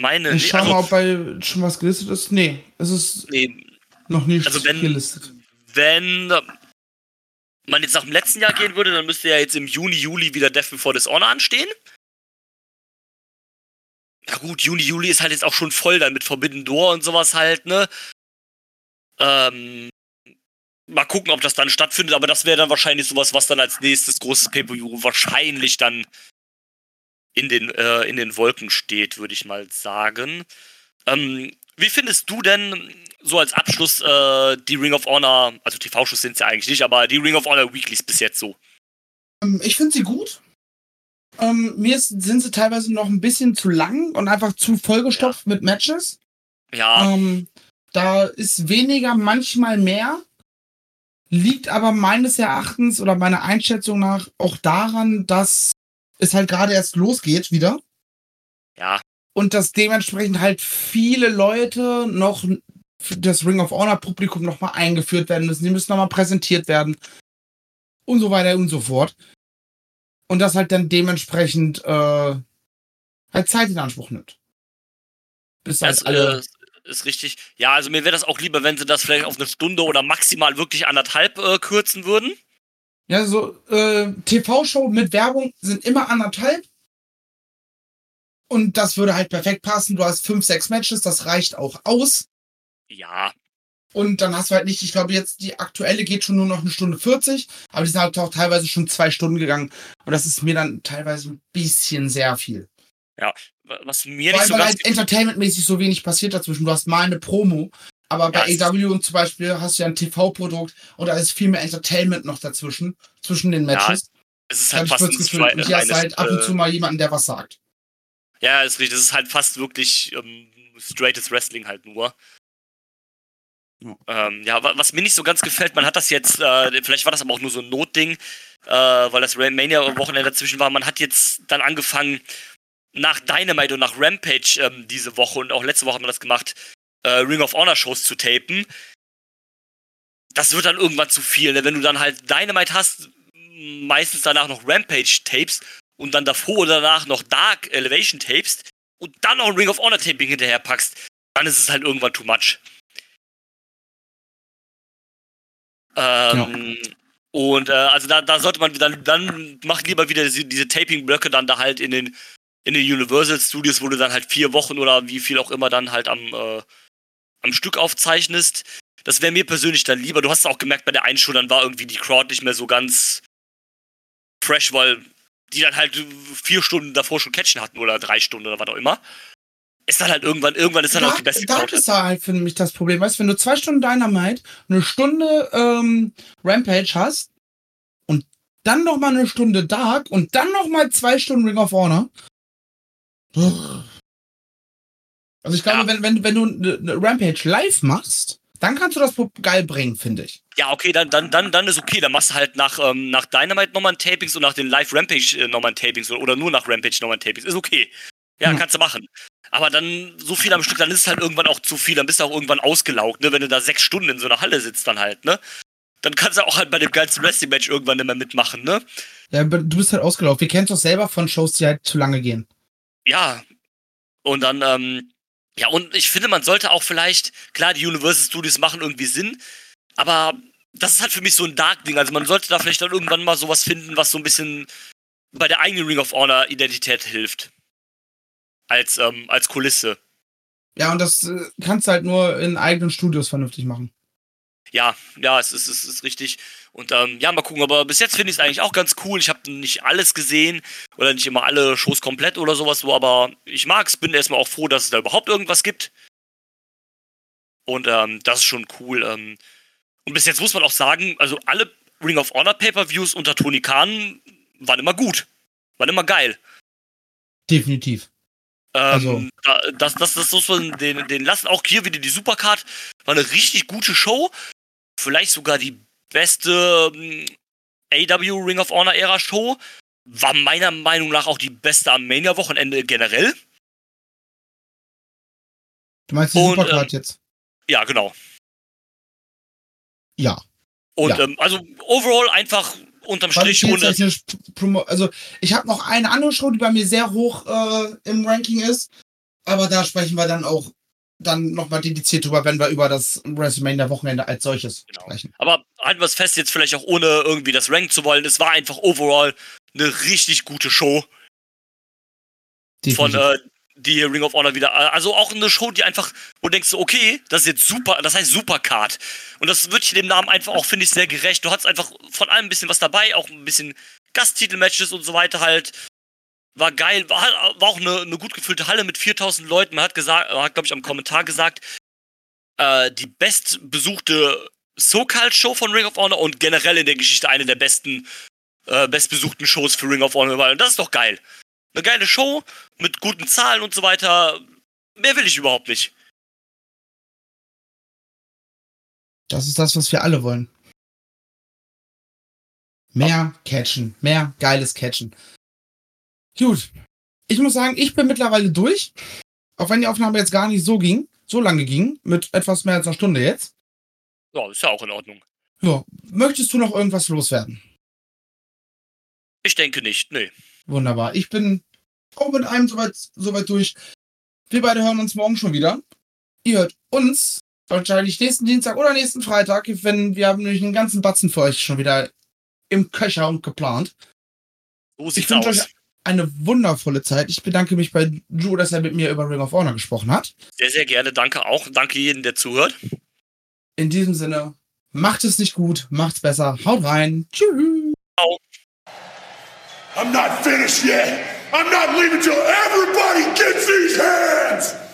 Meine, Ich nee, schau also, mal, ob bei schon was gelistet ist. Nee, es ist nee, noch nicht Also wenn- gelistet. wenn man jetzt nach dem letzten Jahr gehen würde, dann müsste ja jetzt im Juni, Juli wieder Death Before Dishonor anstehen. Ja gut, Juni, Juli ist halt jetzt auch schon voll dann mit Forbidden Door und sowas halt, ne? Ähm, mal gucken, ob das dann stattfindet, aber das wäre dann wahrscheinlich sowas, was dann als nächstes großes Pay-Per-View wahrscheinlich dann in den, äh, in den Wolken steht, würde ich mal sagen. Ähm, wie findest du denn so als Abschluss äh, die Ring of Honor, also TV-Shows sind es ja eigentlich nicht, aber die Ring of Honor Weeklies bis jetzt so? Ähm, ich finde sie gut. Ähm, mir ist, sind sie teilweise noch ein bisschen zu lang und einfach zu vollgestopft mit Matches. Ja, Ähm, da ist weniger, manchmal mehr. Liegt aber meines Erachtens oder meiner Einschätzung nach auch daran, dass es halt gerade erst losgeht wieder. ja, und dass dementsprechend halt viele Leute noch das Ring of Honor Publikum nochmal eingeführt werden müssen. Die müssen nochmal präsentiert werden. Und so weiter und so fort. Und das halt dann dementsprechend äh, halt Zeit in Anspruch nimmt. Bis halt das alle. äh, ist richtig. Ja, also mir wäre das auch lieber, wenn sie das vielleicht auf eine Stunde oder maximal wirklich anderthalb äh, kürzen würden. Ja, so äh, TV-Show mit Werbung sind immer anderthalb. Und das würde halt perfekt passen. Du hast fünf, sechs Matches, das reicht auch aus. Ja, Und dann hast du halt nicht, ich glaube jetzt, die aktuelle geht schon nur noch eine Stunde 40, aber die sind halt auch teilweise schon zwei Stunden gegangen. Und das ist mir dann teilweise ein bisschen sehr viel. was mir Vor nicht allem, so weil ganz halt entertainmentmäßig so wenig passiert dazwischen. Du hast mal eine Promo, aber bei Ja, AW und zum Beispiel hast du ja ein TV-Produkt und da ist viel mehr Entertainment noch dazwischen, zwischen den Ja, Matches. es ist halt fast ein Gefühl. Und hier reines, halt ab und äh, zu mal jemanden, der was sagt. Ja, ist richtig. Das ist halt fast wirklich ähm, straightes Wrestling halt nur. Ja. Ähm, ja, was mir nicht so ganz gefällt, man hat das jetzt, äh, vielleicht war das aber auch nur so ein Notding, äh, weil das Mania-Wochenende dazwischen war. Man hat jetzt dann angefangen, nach Dynamite und nach Rampage ähm, diese Woche und auch letzte Woche haben wir das gemacht, äh, Ring of Honor Shows zu tapen. Das wird dann irgendwann zu viel, ne? wenn du dann halt Dynamite hast, meistens danach noch Rampage Tapes und dann davor oder danach noch Dark Elevation Tapes und dann noch ein Ring of Honor Taping hinterher packst, dann ist es halt irgendwann too much. Ähm, ja. Und äh, also da, da sollte man dann, dann macht lieber wieder diese, diese Taping-Blöcke dann da halt in den, in den Universal Studios, wo du dann halt vier Wochen oder wie viel auch immer dann halt am, äh, am Stück aufzeichnest. Das wäre mir persönlich dann lieber. Du hast es auch gemerkt bei der Einshow, dann war irgendwie die Crowd nicht mehr so ganz fresh, weil die dann halt vier Stunden davor schon Catchen hatten oder drei Stunden oder was auch immer ist dann halt irgendwann, irgendwann ist dann Dark, auch die beste Dark Crowd. ist da halt für mich das Problem. Weißt du, wenn du zwei Stunden Dynamite, eine Stunde ähm, Rampage hast und dann noch mal eine Stunde Dark und dann noch mal zwei Stunden Ring of Honor. Also ich glaube, ja. wenn, wenn, wenn du eine Rampage live machst, dann kannst du das geil bringen, finde ich. Ja, okay, dann, dann, dann, dann ist okay. Dann machst du halt nach, ähm, nach Dynamite nochmal ein Tapings und nach den Live Rampage äh, nochmal ein Tapings oder, oder nur nach Rampage nochmal ein Tapings. Ist okay. Ja, hm. kannst du machen. Aber dann so viel am Stück, dann ist es halt irgendwann auch zu viel, dann bist du auch irgendwann ausgelaugt, ne? Wenn du da sechs Stunden in so einer Halle sitzt, dann halt, ne? Dann kannst du auch halt bei dem geilsten Wrestling-Match irgendwann nicht mehr mitmachen, ne? Ja, aber du bist halt ausgelaugt. Wir kennen es doch selber von Shows, die halt zu lange gehen. Ja. Und dann, ähm, ja, und ich finde, man sollte auch vielleicht, klar, die Universal Studios machen irgendwie Sinn, aber das ist halt für mich so ein Dark-Ding. Also man sollte da vielleicht dann irgendwann mal sowas finden, was so ein bisschen bei der eigenen Ring of Honor-Identität hilft als, ähm, als Kulisse. Ja, und das äh, kannst du halt nur in eigenen Studios vernünftig machen. Ja, ja, es ist, es ist richtig. Und ähm, ja, mal gucken. Aber bis jetzt finde ich es eigentlich auch ganz cool. Ich habe nicht alles gesehen oder nicht immer alle Shows komplett oder sowas so, aber ich mag es. Bin erstmal auch froh, dass es da überhaupt irgendwas gibt. Und ähm, das ist schon cool. Ähm. Und bis jetzt muss man auch sagen, also alle Ring of Honor Pay-Per-Views unter Tony Khan waren immer gut. Waren immer geil. Definitiv. Ähm, also. das, das, das muss man den, den lassen. Auch hier wieder die Supercard. War eine richtig gute Show. Vielleicht sogar die beste ähm, AW Ring of Honor Ära Show. War meiner Meinung nach auch die beste am Mania-Wochenende generell. Du meinst die Und, Supercard ähm, jetzt? Ja, genau. Ja. Und ja. Ähm, also overall einfach unterm Strich ohne. Also ich habe noch eine andere Show, die bei mir sehr hoch äh, im Ranking ist. Aber da sprechen wir dann auch dann nochmal dediziert drüber, wenn wir über das WrestleMania-Wochenende als solches genau. sprechen. Aber halten wir es fest, jetzt vielleicht auch ohne irgendwie das Rank zu wollen. Es war einfach overall eine richtig gute Show. Definitiv. Von äh, die Ring of Honor wieder. Also auch eine Show, die einfach, wo du denkst, okay, das ist jetzt super, das heißt Supercard. Und das wird dem Namen einfach auch, finde ich, sehr gerecht. Du hast einfach von allem ein bisschen was dabei, auch ein bisschen Gasttitelmatches und so weiter halt. War geil, war, war auch eine, eine gut gefüllte Halle mit 4000 Leuten. Man hat gesagt, hat, glaube ich, am Kommentar gesagt, äh, die bestbesuchte SoCal-Show von Ring of Honor und generell in der Geschichte eine der besten, äh, bestbesuchten Shows für Ring of Honor. Und das ist doch geil eine geile Show mit guten Zahlen und so weiter. Mehr will ich überhaupt nicht. Das ist das, was wir alle wollen. Mehr Catchen, mehr geiles Catchen. Gut. Ich muss sagen, ich bin mittlerweile durch. Auch wenn die Aufnahme jetzt gar nicht so ging, so lange ging, mit etwas mehr als einer Stunde jetzt. Ja, ist ja auch in Ordnung. Ja. Möchtest du noch irgendwas loswerden? Ich denke nicht, nee. Wunderbar. Ich bin auch mit einem soweit, soweit durch. Wir beide hören uns morgen schon wieder. Ihr hört uns wahrscheinlich nächsten Dienstag oder nächsten Freitag, wenn wir haben nämlich einen ganzen Batzen für euch schon wieder im Köcher und geplant. So sieht's ich wünsche euch eine wundervolle Zeit. Ich bedanke mich bei Drew, dass er mit mir über Ring of Honor gesprochen hat. Sehr, sehr gerne. Danke auch. Danke jedem, der zuhört. In diesem Sinne, macht es nicht gut, macht's besser. Haut rein. Tschüss. Ciao. I'm not finished yet. I'm not leaving till everybody gets these hands.